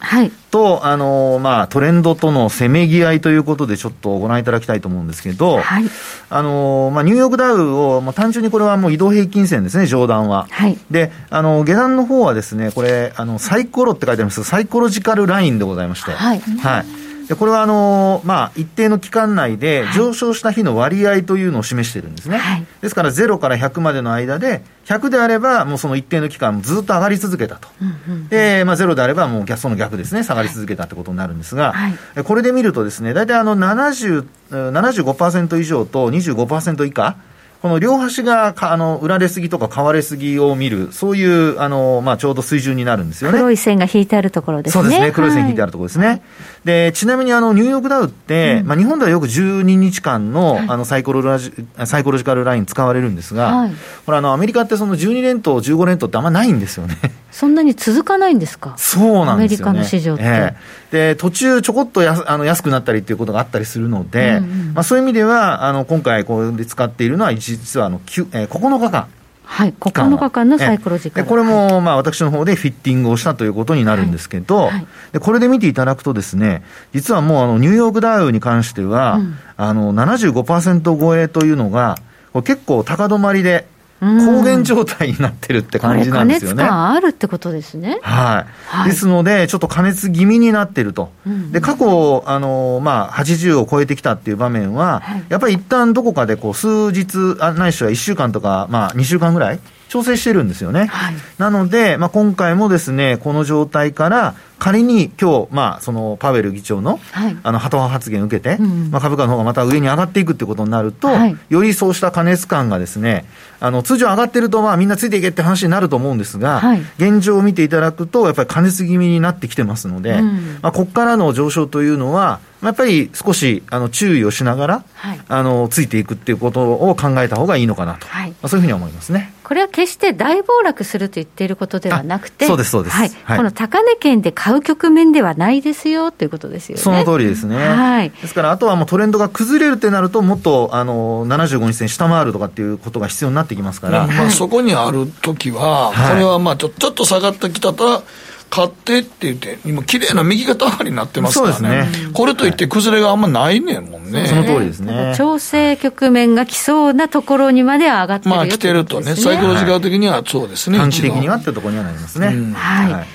と、はい、あの、まあ、トレンドとのせめぎ合いということで、ちょっとご覧いただきたいと思うんですけど、はい、あの、まあ、ニューヨークダウを、まあ、単純にこれはもう移動平均線ですね、上段は。はい、で、あの、下段の方はですね、これ、あの、サイコロって書いてあります。サイコロジカルラインでございまして、はい。はいでこれはあのー、まあ、一定の期間内で上昇した日の割合というのを示しているんですね、はい、ですから0から100までの間で、100であれば、もうその一定の期間、ずっと上がり続けたと、うんうん、でまあ、0であれば、もうその逆ですね、下がり続けたってことになるんですが、はい、これで見ると、ですね大体あの70 75%以上と25%以下。この両端があの売られすぎとか買われすぎを見る、そういうあの、まあ、ちょうど水準になるんですよね。黒い線が引いてあるところですね。そうですね、黒い線引いてあるところですね。はい、でちなみにあのニューヨークダウって、うん、まあ、日本ではよく12日間のあのサイコロラジサイコロジカルライン使われるんですが、はい、これあの、アメリカってその12連投、15連投ってあんまないんですよね。そんなに続かないんですか、そうなんですよ、ね、アメリカの市場って。えー、で途中、ちょこっとやあの安くなったりっていうことがあったりするので、うんうん、まあ、そういう意味では、あの今回、これで使っているのは、実はあの、えー、9日間。はい、9日間のサイコロジカル。これも、まあ、私の方でフィッティングをしたということになるんですけど、はい。はい、でこれで見ていただくとですね、実はもうあのニューヨークダウに関しては、うん、あの75%超えというのが、結構高止まりで、高原状態になってるって感じなんですよね。加熱感あるってことですね。はい。はい、ですので、ちょっと加熱気味になってると。うん、で、過去、あの、まあ、80を超えてきたっていう場面は、はい、やっぱり一旦どこかでこう、数日、あないしは1週間とか、まあ、2週間ぐらい、調整してるんですよね。はい、なので、まあ、今回もですね、この状態から、仮に今日、まあ、そのパウエル議長の、はい、あの、ハト派発言を受けて、うん、まあ、株価の方がまた上に上がっていくってことになると、はい、よりそうした過熱感がですね、あの、通常上がってると、まあ、みんなついていけって話になると思うんですが、はい、現状を見ていただくと、やっぱり過熱気味になってきてますので、うん、まあ、ここからの上昇というのは、やっぱり少しあの注意をしながら、はい、あのついていくっていうことを考えた方がいいのかなと、はい、まあ、そういうふうに思いますね。これは決して大暴落すると言っていることではなくて、そうです、そうです、はい、はい、この高値圏で買う局面ではないですよということですよね。その通りですね。はい、ですから、あとはもうトレンドが崩れるってなると、もっとあの75日線下回るとかっていうことが必要になってきますから。まあ、そこにあるときは、これはまあちょちょっと下がってきたと買ってって言って、今、綺麗な右肩上がりになってますからね、ね。これといって崩れがあんまないねんもんね、その通りですね。調整局面が来そうなところにまでは上がってるまあ来てるとね、サイコロジカル的にはそうですね、短期的にはっていうところにはなりますね。はい、はい。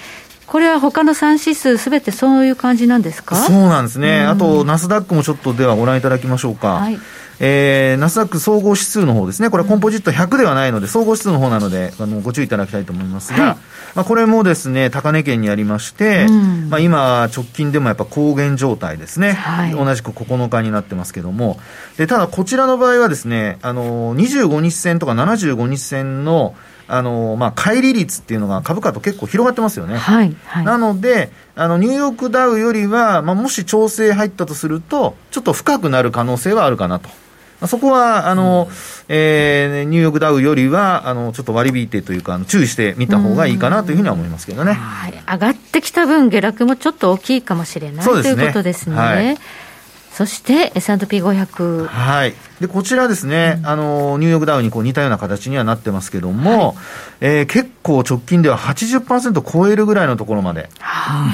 これは他の3指数すべてそういう感じなんですか？そうなんですね。あと、ナスダックもちょっとではご覧いただきましょうか。はい、えー、ナスダック総合指数の方ですね、これコンポジット100ではないので、総合指数の方なので、あのご注意いただきたいと思いますが、はい、まあ、これもですね、高値圏にありまして、うん、まあ、今、直近でもやっぱ高原状態ですね、はい、同じく9日になってますけども、でただこちらの場合はですね、あの25日線とか75日線のあのまあ、乖離率っていうのが株価と結構広がってますよね。はいはい、なので、あのニューヨークダウよりは、まあ、もし調整入ったとすると、ちょっと深くなる可能性はあるかなと。まあ、そこはあの、うん、えー、ニューヨークダウよりはあのちょっと割り引いてというか、注意してみた方がいいかなというふうには思いますけどね、はい、上がってきた分、下落もちょっと大きいかもしれない、ね、ということですね。はいそして S&P500。はい。で、こちらですね、うん、あの、ニューヨークダウにこう似たような形にはなってますけども、はい、えー、結構直近では80%超えるぐらいのところまで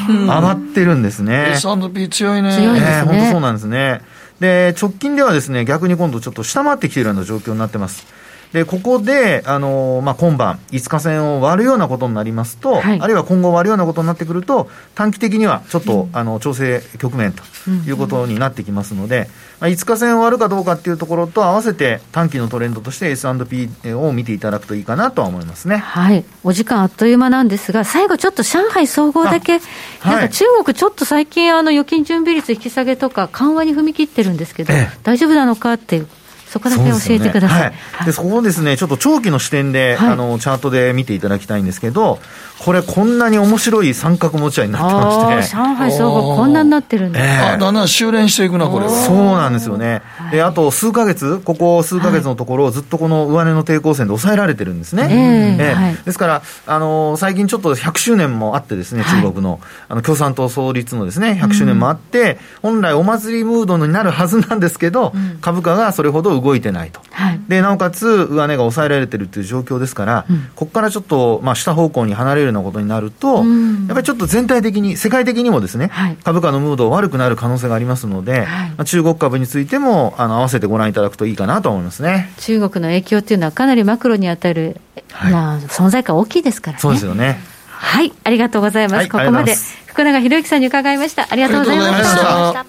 上がってるんですね。S&P 強いね。強いですね。本当そうなんですね。で、直近ではですね、逆に今度ちょっと下回ってきているような状況になってます。で、ここで、あのまあ、今晩、5日線を割るようなことになりますと、はい、あるいは今後割るようなことになってくると、短期的にはちょっと、うん、あの調整局面ということになってきますので、まあ、5日線を割るかどうかっていうところと合わせて、短期のトレンドとして S&P を見ていただくといいかなとは思いますね。はい。お時間あっという間なんですが、最後ちょっと上海総合だけ、なんか中国ちょっと最近、あの、預金準備率引き下げとか緩和に踏み切ってるんですけど、ええ、大丈夫なのかっていうそこだけ教えてください。ね、はい、でそこをですね、ちょっと長期の視点で、はい、あの、チャートで見ていただきたいんですけど、これこんなに面白い三角持ち合いになってまして。上海総合こんなになってるんです、えー、だんだん修練していくな、これは。そうなんですよね。で、あと数か月、ここ数か月のところをずっとこの上値の抵抗線で抑えられてるんですね。えー、えー、ですから、あの、最近ちょっと100周年もあってですね、中国の、あの、共産党創立のですね、100周年もあって、うん、本来お祭りムードになるはずなんですけど、うん、株価がそれほど動いてないと。はい、でなおかつ上値が抑えられているという状況ですから、うん、ここからちょっと、まあ、下方向に離れるなことになると、うん、やっぱりちょっと全体的に、世界的にもですね、はい、株価のムード悪くなる可能性がありますので、はい、まあ、中国株についてもあの合わせてご覧いただくといいかなと思いますね。中国の影響っていうのは、かなりマクロに当たる、はい、まあ、存在感大きいですからね。そうですよね。はい。ありがとうございます、ここまで福永博之さんに伺いました。ありがとうございました。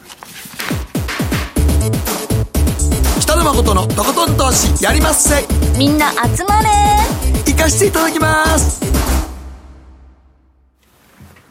誠のとことん投資やりまっせ。みんな集まれ。行かしていただきます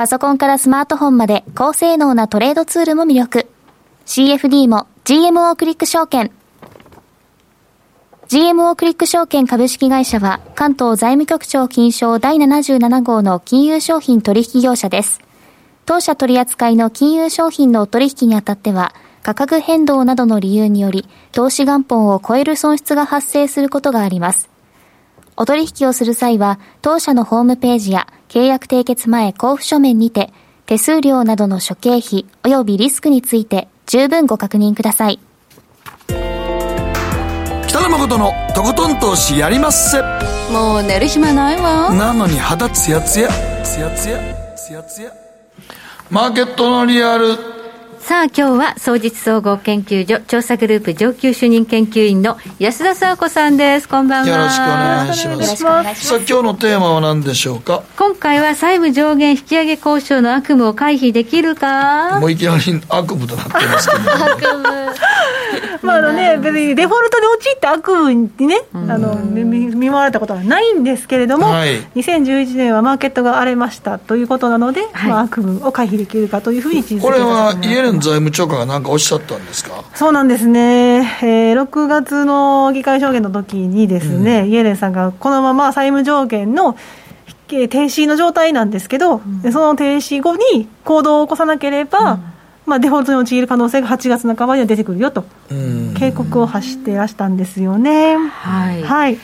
パソコンからスマートフォンまで高性能なトレードツールも魅力。CFD も GMO クリック証券。GMO クリック証券株式会社は関東財務局長金賞第77号の金融商品取引業者です。当社取扱いの金融商品の取引にあたっては、価格変動などの理由により、投資元本を超える損失が発生することがあります。お取引をする際は、当社のホームページや契約締結前交付書面にて、手数料などの諸経費及びリスクについて十分ご確認ください。北野誠のとことん投資やりまっせ。もう寝る暇ないわ。なのに肌ツヤツヤ、ツヤツヤ、ツヤツヤ。マーケットのリアルさあ今日は総実総合研究所調査グループ上級主任研究員の安田沙子さんです。こんばんは。よろしくお願いします。さあ今日のテーマは何でしょうか？今回は債務上限引き上げ交渉の悪夢を回避できるか？もういきなり悪夢となってますけど。悪夢。まああのね別にデフォルトに陥って悪夢にね、あの見舞われたことはないんですけれども、はい、2011年はマーケットが荒れましたということなので、はい、まあ、悪夢を回避できるかというふうにこれはイエレン財務長官が何かおっしゃったんですか？そうなんですね、えー、6月の議会証言の時にですね、うん、イエレンさんがこのまま債務上限の停止の状態なんですけど、うん、その停止後に行動を起こさなければ、うん、まあ、デフォルトに陥る可能性が8月半ばには出てくるよと、警告を発してらしたんですよね。はい、はい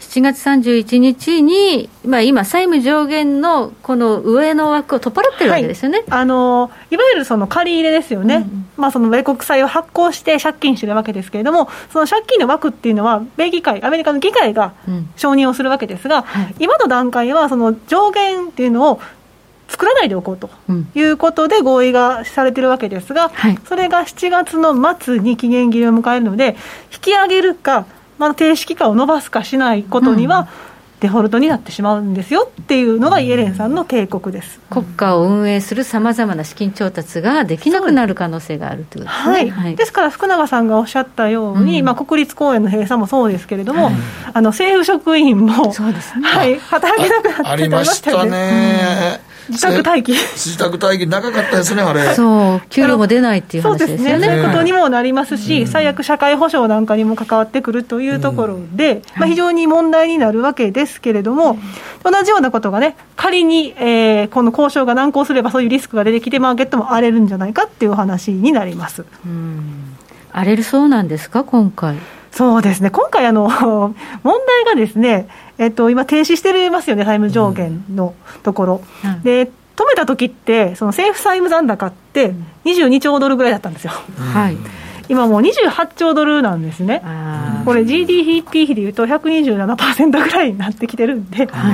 7月31日に、まあ、今、債務上限のこの上の枠を取っ払ってるわけですよね、はい、あのいわゆるその借り入れですよね、うん。まあ、その米国債を発行して借金してるわけですけれども、その借金の枠っていうのは、米議会、アメリカの議会が承認をするわけですが、うんはい、今の段階は、その上限っていうのを作らないでおこうということで合意がされてるわけですが、うんそれが7月の末に期限切れを迎えるので、引き上げるか、まあ、停止期間を延ばすかしないことには、うん。デフォルトになってしまうんですよっていうのがイエレンさんの警告です、国家を運営するさまざまな資金調達ができなくなる可能性があるということですね、はい。はい、ですから福永さんがおっしゃったように、うん、まあ、国立公園の閉鎖もそうですけれども、はい、あの政府職員もそうです、ね、はい、働けなくなってありましたね。自宅待機自宅待機長かったですね、あれ。そう、給料も出ないっていう話ですよね。そうですね。そういうことにもなりますし、最悪社会保障なんかにも関わってくるというところで、まあ、非常に問題になるわけですけれども、同じようなことがね、仮に、えー、この交渉が難航すればそういうリスクが出てきて、マーケットも荒れるんじゃないかっていう話になります。荒れるそうなんですか、今回。そうですね、今回あの、問題がですね、えっと、今、停止してますよね、債務上限のところ。うん、で止めた時って、その政府債務残高って22兆ドルぐらいだったんですよ。はい。今もう28兆ドルなんですね、これ、GDP 比でいうと127%ぐらいになってきてるんで、は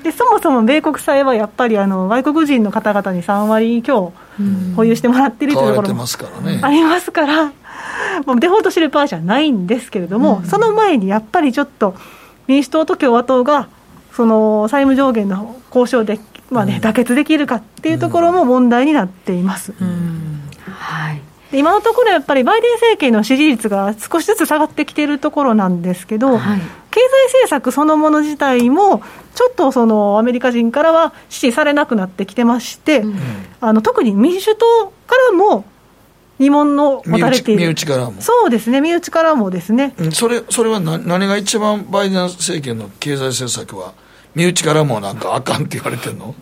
い、でそもそも米国債はやっぱりあの外国人の方々に3割強保有してもらってるというところもありますから、もうデフォルトしてる場合じゃないんですけれども、その前にやっぱりちょっと、民主党と共和党がその債務上限の交渉で、まあね、妥結できるかっていうところも問題になっています。はい。今のところやっぱりバイデン政権の支持率が少しずつ下がってきているところなんですけど、はい、経済政策そのもの自体も、ちょっとそのアメリカ人からは支持されなくなってきてまして、うん、あの特に民主党からも疑問の持たれている。身内からも。そうですね、身内からもですね。それそれは何何が一番バイデン政権の経済政策は、身内からもなんかあかんって言われてるの？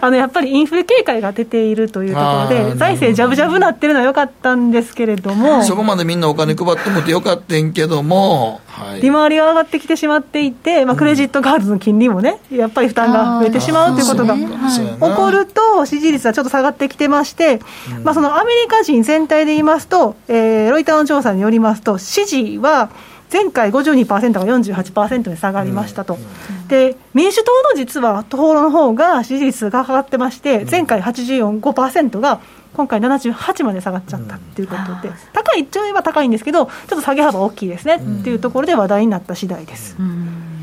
あのやっぱりインフレ警戒が出ているというところで、財政じゃぶじゃぶなってるのはよかったんですけれども、そこまでみんなお金配ってもてよかったんけども、はい、利回りが上がってきてしまっていて、まあ、クレジットカードの金利もね、やっぱり負担が増えてしまうということが起こると、支持率はちょっと下がってきてまして、まあ、そのアメリカ人全体で言いますと、えー、ロイターの調査によりますと、支持は、前回52%が48%に下がりましたと、で民主党の実は党の方が支持率が上がってまして、前回84.5%が今回78まで下がっちゃったっていうことで、高いっちゃえば高いんですけど、ちょっと下げ幅大きいですねっていうところで話題になった次第です。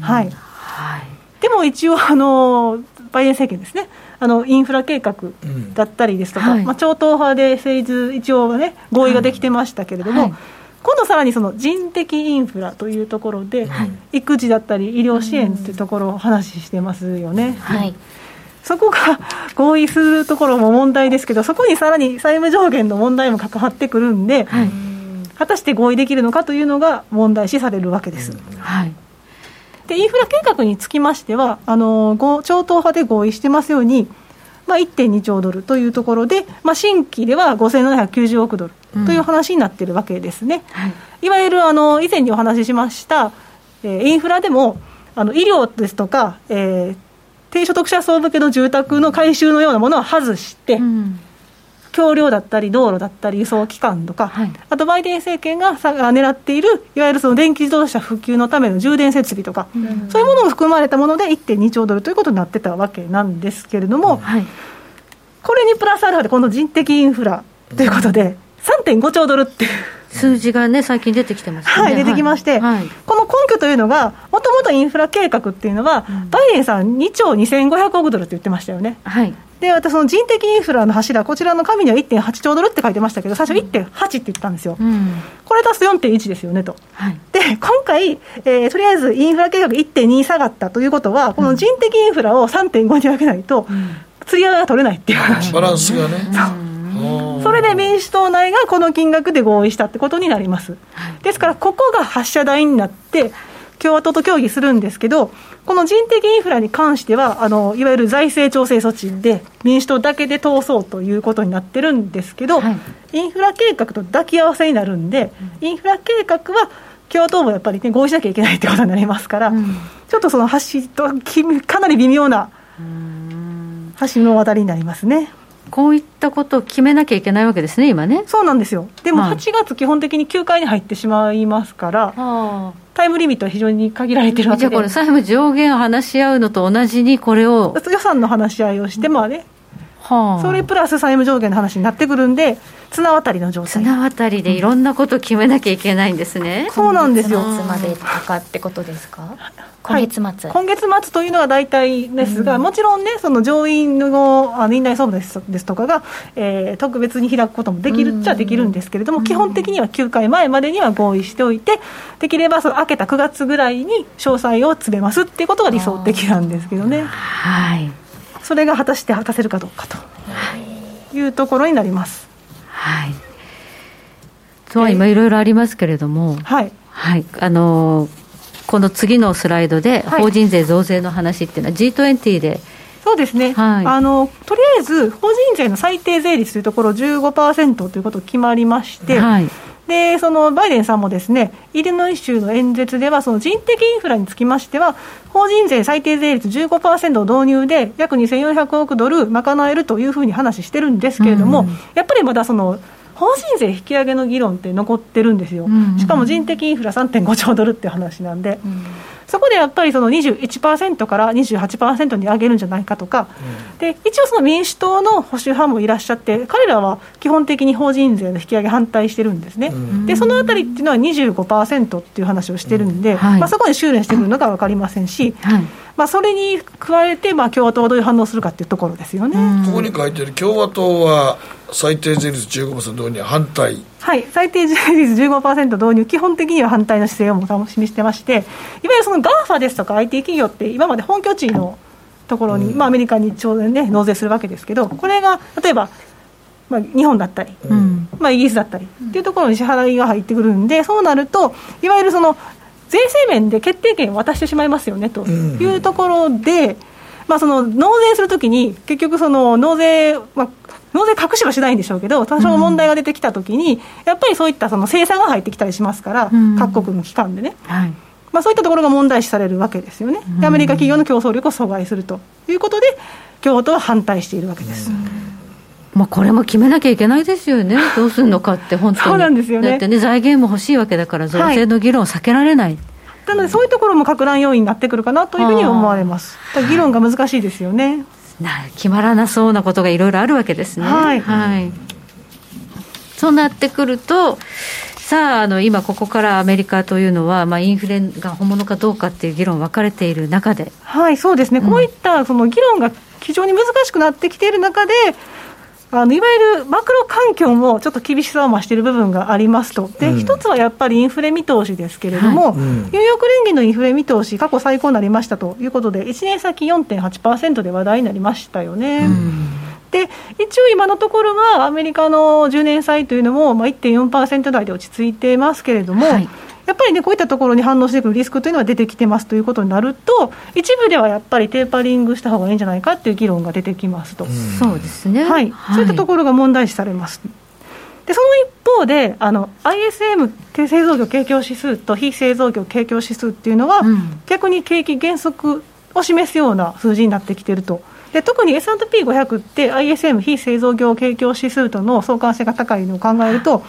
はい、はい、でも一応あの、バイデン政権ですね。あのインフラ計画だったりですとか、うんはい、まあ、超党派で政治、一応はね、合意ができてましたけれども、はい今度さらにその人的インフラというところで、はい、育児だったり医療支援っていうところを話してますよね。はい、そこが合意するところも問題ですけど、そこにさらに債務上限の問題も関わってくるんで、はい、果たして合意できるのかというのが問題視されるわけです。はい。でインフラ計画につきましては、あの超党派で合意してますように、まあ、1.2兆ドルというところで、まあ、新規では5790億ドルという話になっているわけですね。うんはい、いわゆるあの以前にお話ししました、えー、インフラでもあの医療ですとか、えー、低所得者層向けの住宅の改修のようなものは外して、うん。橋梁だったり道路だったり輸送機関とか、はい、あとバイデン政権がさ狙っているいわゆるその電気自動車普及のための充電設備とか、うん、そういうものも含まれたもので1.2兆ドルということになってたわけなんですけれども、はい、これにプラスアルファでこの人的インフラということで、3.5兆ドルっていう。数字がね、最近出てきてますね。はい、出てきまして、はい、この根拠というのが、もともとインフラ計画っていうのは、うん、バイデンさん2兆2500億ドルって言ってましたよね。はい。で、私、その人的インフラの柱、こちらの紙には1.8兆ドルって書いてましたけど、最初1.8って言ってたんですよ。うん、これ足す4.1ですよねと。はい、で、今回、えー、とりあえずインフラ計画1.2下がったということは、この人的インフラを3.5に上げないと、釣り合いが取れないっていう話。バランスがね。それで民主党内がこの金額で合意したってことになります。ですから、ここが発射台になって、共和党と協議するんですけど、この人的インフラに関しては、あのいわゆる財政調整措置で、民主党だけで通そうということになってるんですけど、はい、インフラ計画と抱き合わせになるんで、インフラ計画は共和党もやっぱり、ね、合意しなきゃいけないってことになりますから、うん、ちょっとその橋とかなり微妙な橋の渡りになりますね。こういったことを決めなきゃいけないわけですね、今ね。そうなんですよ。でも8月、基本的に休会に入ってしまいますから、はあ、タイムリミットは非常に限られてるわけで。じゃあこれ、債務上限を話し合うのと同じに、これを。予算の話し合いをして、まあね、はあ、それプラス債務上限の話になってくるんで、綱渡りの状態。綱渡りでいろんなことを決めなきゃいけないんですね、うん、そうなんですよ。今月末までとかってことですか？今月末、はい、今月末というのが大体ですが、うん、もちろんね、その上院のあの院内総務ですですとかが、えー、特別に開くこともできるっちゃできるんですけれども、うん、基本的には9回前までには合意しておいて、できればその明けた9月ぐらいに詳細を詰めますっていうことが理想的なんですけどね。はい、それが果たして果たせるかどうかと。い。うところになります。はい。とは今いろいろありますけれども、はい、はい、あのこの次のスライドで、法人税増税の話っていうのは G20 で。そうですね、はい、あのとりあえず法人税の最低税率というところ15%ということが決まりまして、はい、でそのバイデンさんもですねイリノイ州の演説ではその人的インフラにつきましては法人税最低税率15%導入で約2400億ドル賄えるというふうに話してるんですけれども、うん、やっぱりまだその法人税引き上げの議論って残ってるんですよ、うん。うん、しかも人的インフラ3.5兆ドルっていう話なんで、うん、そこでやっぱりその21%から28%に上げるんじゃないかとか、うん、で一応、その民主党の保守派もいらっしゃって、彼らは基本的に法人税の引き上げ反対してるんですね、うん、でそのあたりっていうのは25%っていう話をしてるんで、はい、まあ、そこに修練してくるのか分かりませんし。はいまあ、それに加えて、まあ、共和党はどういう反応するかっていうところですよね。ここに書いてる共和党は最低税率15%導入反対。はい、最低税率15%導入、基本的には反対の姿勢をも示してまして、いわゆるその GAFA ですとか IT 企業って、今まで本拠地のところに、うん、まあ、アメリカに当然ね、納税するわけですけど、これが例えば、まあ、日本だったり、うん、まあ、イギリスだったりっていうところに支払いが入ってくるんで、そうなると、いわゆるその税制面で決定権を渡してしまいますよねというところで、まあ、その納税するときに、結局、その納税、まあ、納税隠しはしないんでしょうけど、多少問題が出てきたときに、やっぱりそういったその制裁が入ってきたりしますから、各国の機関でね。はいまあ、そういったところが問題視されるわけですよね、でアメリカ企業の競争力を阻害するということで、共和党は反対しているわけです。まあ、これも決めなきゃいけないですよね、どうするのかって、本当に。そうなんですよね。だってね、財源も欲しいわけだから、増税の議論を避けられない。はいなので、そういうところもか乱要因になってくるかなというふうに思われます。議論が難しいですよね。決まらなそうなことがいろいろあるわけですね。はい、はい、そうなってくると、さあ、あの今、ここからアメリカというのは、まあ、インフレが本物かどうかっていう議論分かれている中で。はい、そうですね、うん、こういったその議論が非常に難しくなってきている中で、あのいわゆるマクロ環境もちょっと厳しさを増している部分がありますと、で、うん、一つはやっぱりインフレ見通しですけれども、はいうん、ニューヨーク連銀のインフレ見通し、過去最高になりましたということで、1年先4.8%で話題になりましたよね。うん。で一応、今のところはアメリカの10年債というのも、まあ、1.4%台で落ち着いてますけれども、はいやっぱりね、こういったところに反応してくるリスクというのは出てきてますということになると、一部ではやっぱりテーパリングした方がいいんじゃないかっていう議論が出てきますと、そうですね、はい、はい、そういったところが問題視されます。でその一方で、ISM 製造業景況指数と非製造業景況指数っていうのは、うん、逆に景気減速を示すような数字になってきていると。で特に S&P500 って ISM 非製造業景況指数との相関性が高いのを考えると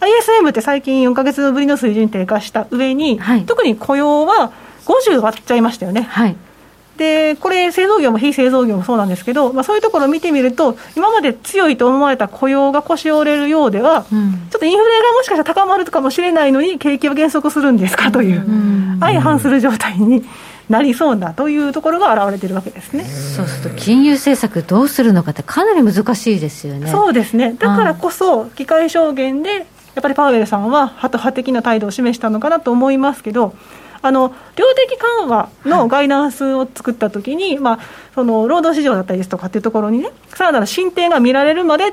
ISM って最近4か月ぶりの水準低下した上に、はい、特に雇用は50割っちゃいましたよね。はい。でこれ、製造業も非製造業もそうなんですけど、まあ、そういうところを見てみると、今まで強いと思われた雇用が腰折れるようでは、うん、ちょっとインフレがもしかしたら高まるかもしれないのに、景気は減速するんですかという、相反する状態になりそうなというところが現れているわけですね。そうすると、金融政策どうするのかって、かなり難しいですよね。そうですね。だからこそ、機械証言でやっぱりパウエルさんは、ハト派的な態度を示したのかなと思いますけど、あの量的緩和のガイダンスを作ったときに、はい、まあ、その労働市場だったりですとかっていうところにね、さらなる進展が見られるまで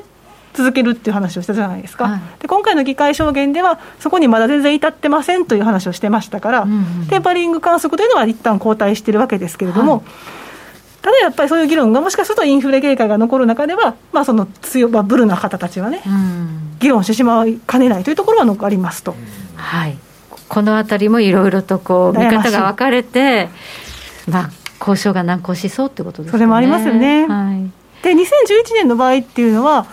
続けるっていう話をしたじゃないですか、はい、で今回の議会証言では、そこにまだ全然至ってませんという話をしてましたから、うんうん、テーパリング観測というのは一旦後退しているわけですけれども。はいただやっぱりそういう議論がもしかするとインフレ警戒が残る中では、まあ、その強、まあ、ブルな方たちはね、うん、議論してしまいかねないというところはありますと。はい、このあたりもいろいろとこう見方が分かれて、まあ、交渉が難航しそうってことですね。それもありますよね。はいで2011年の場合っていうのは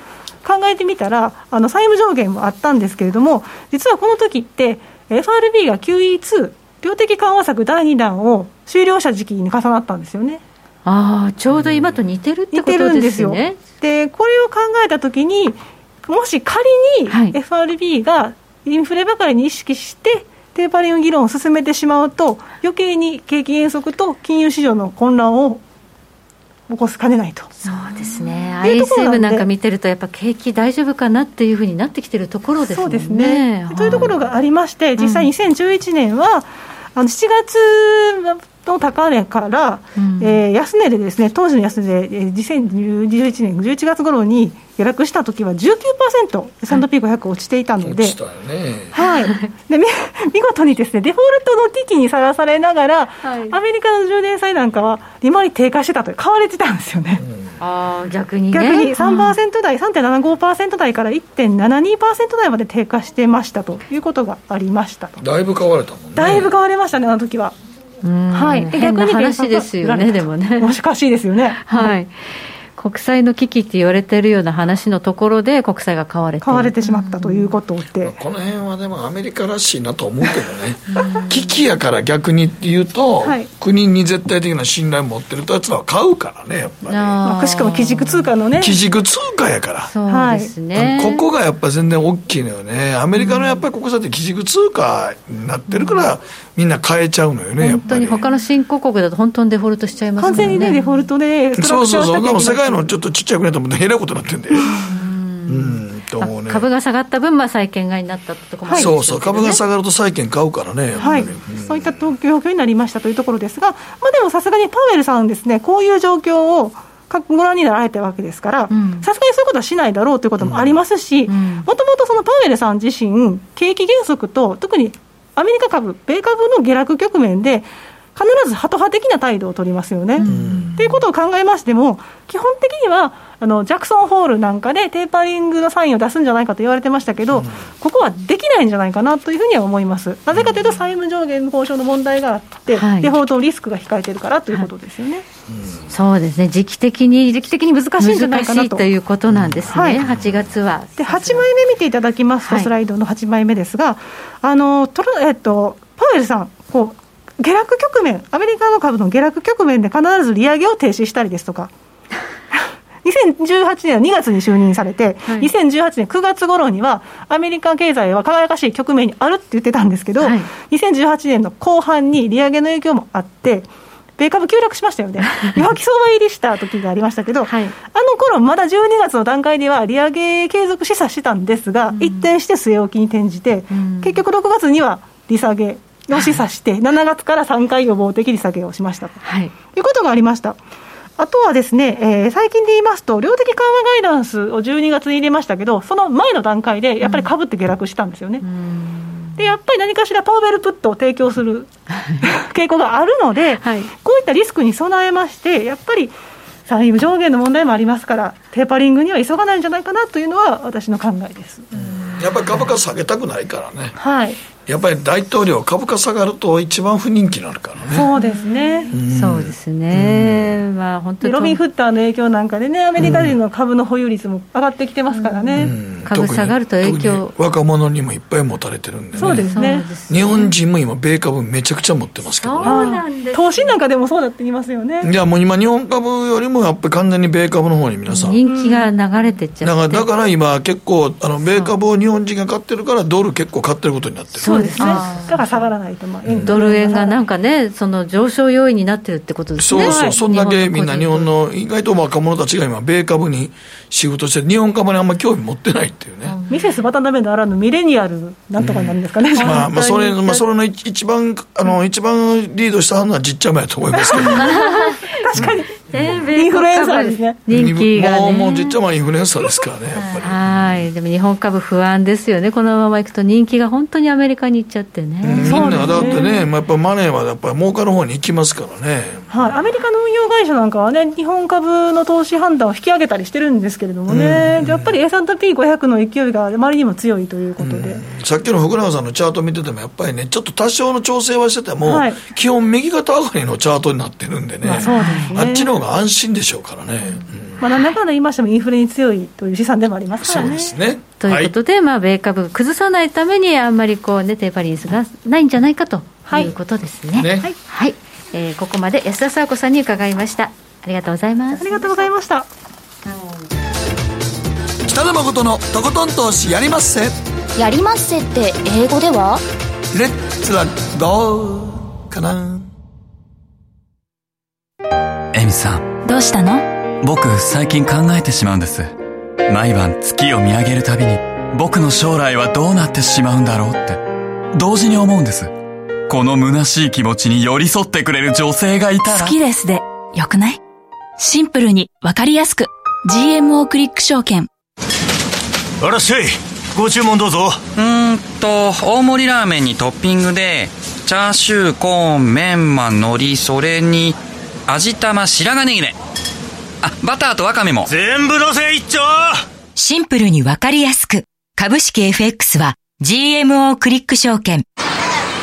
考えてみたらあの債務上限もあったんですけれども実はこの時って FRB が QE2 量的緩和策第2弾を終了した時期に重なったんですよね。ああちょうど今と似てるってことですね。でこれを考えたときにもし仮に FRB がインフレばかりに意識してテーパリング議論を進めてしまうと余計に景気減速と金融市場の混乱を起こすかねないと。そうですね。ISM なんか見てると、やっぱ景気大丈夫かなっていうふうになってきてるところですね。そうですね。というところがありまして、実際2011年は、あの7月の高値から、うん、えー、安値でですね、当時の安値で、えー、2011年11月頃に下落した時は19%、S&P500 落ちていたので、ね、はい、で見見事にですねデフォルトの危機にさらされながら、はい、アメリカの10年債なんかは利回り低下してたと買われてたんですよね。うんあ逆に、ね、逆に3%台、3.75%台から1.72%台まで低下してましたということがありましただいぶ買われたもんね。だいぶ買われましたね、あの時は。はい、逆に話ですよね、でもね。難しいですよね。はい。国債の危機って言われてるような話のところで国債が買われて買われてしまったということで、この辺はでもアメリカらしいなと思うけどね。危機やから逆にっていうと、はい、国に絶対的な信頼を持ってるやつは買うからねやっぱり、まあ、しかも基軸通貨のね。基軸通貨やから。そうですね、ここがやっぱ全然大きいのよね。アメリカのやっぱり国債って基軸通貨になってるから、みんな変えちゃうのよね本当に他の新興国だと本当にデフォルトしちゃいますね。完全にねデフォルトでそうそうそう世界のちょっとちっちゃくなと思ってえらいことになってんだよ。うん。と思うね、株が下がった分、まあ、債券買いになったところも、ね、そうそう、株が下がると債券買うからね、はい、うん、そういった状況になりましたというところですが、まあ、でもさすがにパウエルさんですね、こういう状況をご覧になられたわけですから、さすがにそういうことはしないだろうということもありますし、もともとそのパウエルさん自身、景気減速と、特にアメリカ株、米株の下落局面で、必ずハト派的な態度を取りますよね。ということを考えましても、基本的にはあのジャクソンホールなんかでテーパリングのサインを出すんじゃないかと言われてましたけど、うん、ここはできないんじゃないかなというふうには思います。なぜかというと、債務上限交渉の問題があって、はい、デフォルトリスクが控えてるからということですよね。はいうん、そうですね、時期的に時期的に難しいんじゃないかなと。ということなんですね、はい、8月は。で、8枚目見ていただきますと、スライドの8枚目ですが、あのトラえっと、パウエルさん、こう下落局面、アメリカの株の下落局面で必ず利上げを停止したりですとか、2018年は2月に就任されて、はい、2018年9月頃には、アメリカ経済は輝かしい局面にあるって言ってたんですけど、はい、2018年の後半に利上げの影響もあって、米株急落しましたよね、弱気相場入りした時がありましたけど、はい、あの頃まだ12月の段階では利上げ継続示唆してたんですが、うん、一転して据え置きに転じて、うん、結局6月には利下げを示唆して、7月から3回予防的利下げをしましたと、はい、いうことがありました。あとはですね、えー、最近で言いますと、量的緩和ガイダンスを12月に入れましたけど、その前の段階でやっぱり株って下落したんですよね。でやっぱり何かしらパウベルプットを提供する 傾向があるので、はい、こういったリスクに備えまして、やっぱり債務上限の問題もありますから、テーパリングには急がないんじゃないかなというのは、私の考えです。やっぱり株価下げたくないからね。はい。やっぱり大統領、株価下がると一番不人気になるからね。そうですね。そうですね。まあ本当に。ロビン・フッターの影響なんかでね、アメリカ人の株の保有率も上がってきてますからね。株下がると影響。若者にもいっぱい持たれてるんでね。そうですね。日本人も今、米株めちゃくちゃ持ってますけどね。そうなんです。投資なんかでもそうだって言いますよね。いや、もう今、日本株よりもやっぱり完全に米株の方に皆さん。人気が流れてっちゃう。だから今、結構、あの米株を日本人が買ってるから、ドル結構買ってることになってる。そうですね。だから下がらないと、まあ、ドル円がなんかね、その上昇要因になってるってことですね。そうそう、そんだけみんな日本の、意外と若者たちが今、米株に仕事して、日本株にあんまり興味持ってないっていうね。ミセス渡辺ならぬミレニアルなんとかなんですかね。うん、まあ、まあ、それ、まあ、それの一番、あの、一番リードしたのはじっちゃまやと思いますけど。確かに。インフルエンサーですね。人気が、ね、もう、もうじっちゃまインフルエンサーですからね、やっぱり。はい。でも日本株不安ですよね。このままいくと人気が本当にアメリカに行っちゃってね。みんなだってね、まあ、やっぱマネーはやっぱり儲かる方に行きますからね。はい。アメリカの運用会社なんかはね、日本株の投資判断を引き上げたりしてるんですけれどもね、うん、やっぱり S&P500 の勢いがあまりにも強いということで。うん、さっきの福永さんのチャート見てても、やっぱりね、ちょっと多少の調整はしてても、はい、基本右肩上がりのチャートになってるんでね、まあ、そうですね。あっちの方が安心でしょうからね。まあ、なんだかんだ言いましてもインフレに強いという資産でもありますからね。そうですね。ということで、はい、まあ、米株崩さないためにあんまりこう、ね、テーパリンスがないんじゃないかということですね。ね。はい、はい、えー、ここまで安田沙子さんに伺いました。ありがとうございます。ありがとうございました。北野誠のとことん投資やりまっせ。やりまっせって英語では？レッツはゴーかな。エミさん。どうしたの？僕最近考えてしまうんです。毎晩月を見上げるたびに僕の将来はどうなってしまうんだろうって同時に思うんです。この虚しい気持ちに寄り添ってくれる女性がいたら。好きですで、よくない？シンプルにわかりやすく。GMO クリック証券。あらっしゃい。ご注文どうぞ。うーんと、大盛りラーメンにトッピングで、チャーシュー、コーン、メンマ、海苔、それに、味玉、白髪ネギね。あ、バターとワカメも。全部のせ一丁シンプルにわかりやすく。株式 FX は GMO クリック証券。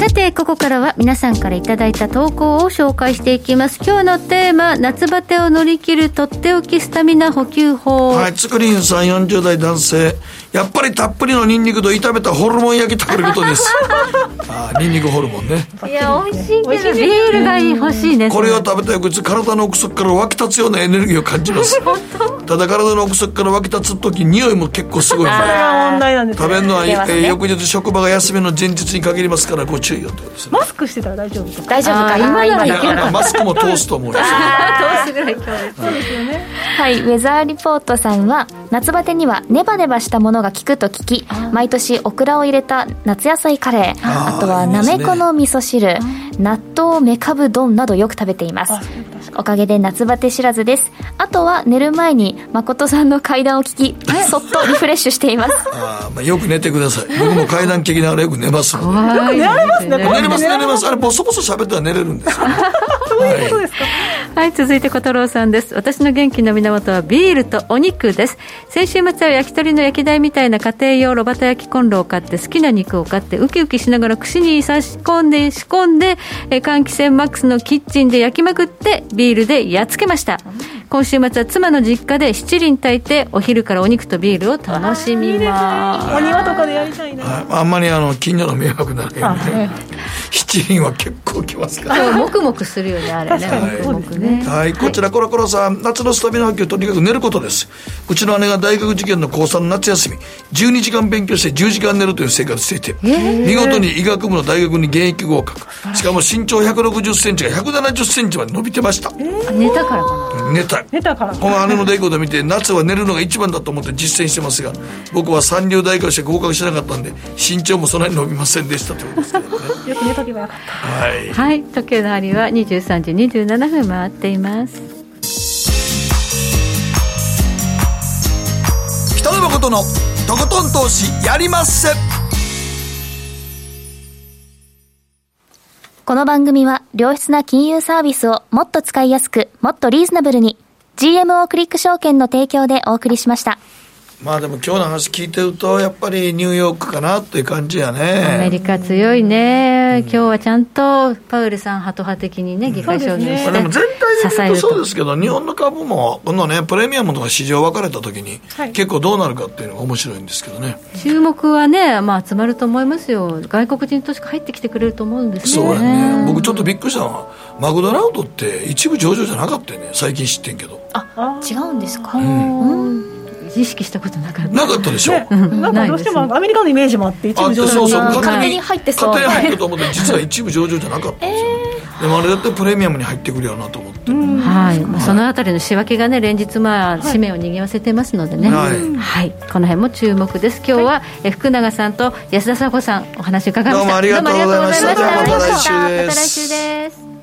さてここからは皆さんからいただいた投稿を紹介していきます。今日のテーマ夏バテを乗り切るとっておきスタミナ補給法。はいつくりんさん40代男性。やっぱりたっぷりのニンニクと炒めたホルモン焼き食べることです。あニンニクホルモンね。いや美味しいけどビールが欲しいね。これを食べた翌日体の奥底から湧き立つようなエネルギーを感じます。ただ体の奥底から湧き立つ時匂いも結構すごい、ね、食べるのは、ね、翌日職場が休みの前日に限りますからご注意よってことですね。マスクしてたら大丈夫大丈夫かな？今今マスクも通すと思うよ通すぐらい今日そうですよねはい。ウェザーリポートさんは夏バテにはネバネバしたものが効くと聞き毎年オクラを入れた夏野菜カレーあとはなめこの味噌汁納豆めかぶ丼などよく食べていますおかげで夏バテ知らずです。あとは寝る前に誠さんの階段を聞きそっとリフレッシュしています。あ、まあ、よく寝てください。僕も階段聞きながらよく寝ますので。寝られますね。寝れます寝れます。あれボソボソ喋ったら寝れるんですよ。そういうことですか、はい、続いて小太郎さんです。私の元気の源はビールとお肉です。先週末は焼き鳥の焼き台みたいな家庭用ロバタ焼きコンロを買って好きな肉を買ってウキウキしながら串に差し込んで仕込んで換気扇マックスのキッチンで焼きまくってビビールでやっつけました。今週末は妻の実家で七輪炊いてお昼からお肉とビールを楽しみます。お庭とかでやりたいねあんまりあの近所の迷惑なるよね七輪は結構きますから。もくもくするよねあれね。はい、こちらコロコロさん。夏のスタミナ補給とにかく寝ることです。うちの姉が大学受験の高3の夏休み。12時間勉強して10時間寝るという生活していて見事に医学部の大学に現役合格。しかも身長1 6 0センチが1 7 0センチまで伸びてました、寝たからかな。寝た寝たから。この姉の出来事を見て夏は寝るのが一番だと思って実践してますが僕は三流大学して合格しなかったんで身長もそんなに伸びませんでしたということですけどね。よく寝とけばよかった。はい、はい、時計の針は23時27分回っています。北野誠のとことん投資やりまっせ。この番組は良質な金融サービスをもっと使いやすくもっとリーズナブルに GMO クリック証券の提供でお送りしました。まあでも今日の話聞いてると、やっぱりニューヨークかなっていう感じやね。アメリカ強いね、うん、今日はちゃんとパウエルさん、ハト派的にね、議会承認して、でも全体的にそうですけど、日本の株も、このね、プレミアムとか市場分かれたときに、結構どうなるかっていうのが面白いんですけどね。注目はね、まあ、集まると思いますよ、外国人投資家入ってきてくれると思うんですね。そうやね、僕ちょっとびっくりしたのは、マクドナルドって一部上場じゃなかったよね、最近知ってんけど。あ違うんですか？うん、うん意識したことなかった。なかったでしょ、ね、なんかどうしてもアメリカのイメージもあって一部上場そうそう勝手に入ってそう勝手に入ってると思って実は一部上場じゃなかったんですよ、えー、でもあれだってプレミアムに入ってくるよなと思って、はい、まあ、そのあたりの仕分けがね連日まあ紙面を賑わせてますのでね、はい、はい、この辺も注目です。今日は、はい、福永さんと安田佐子さんお話伺いました。どうもありがとうございました。また来週です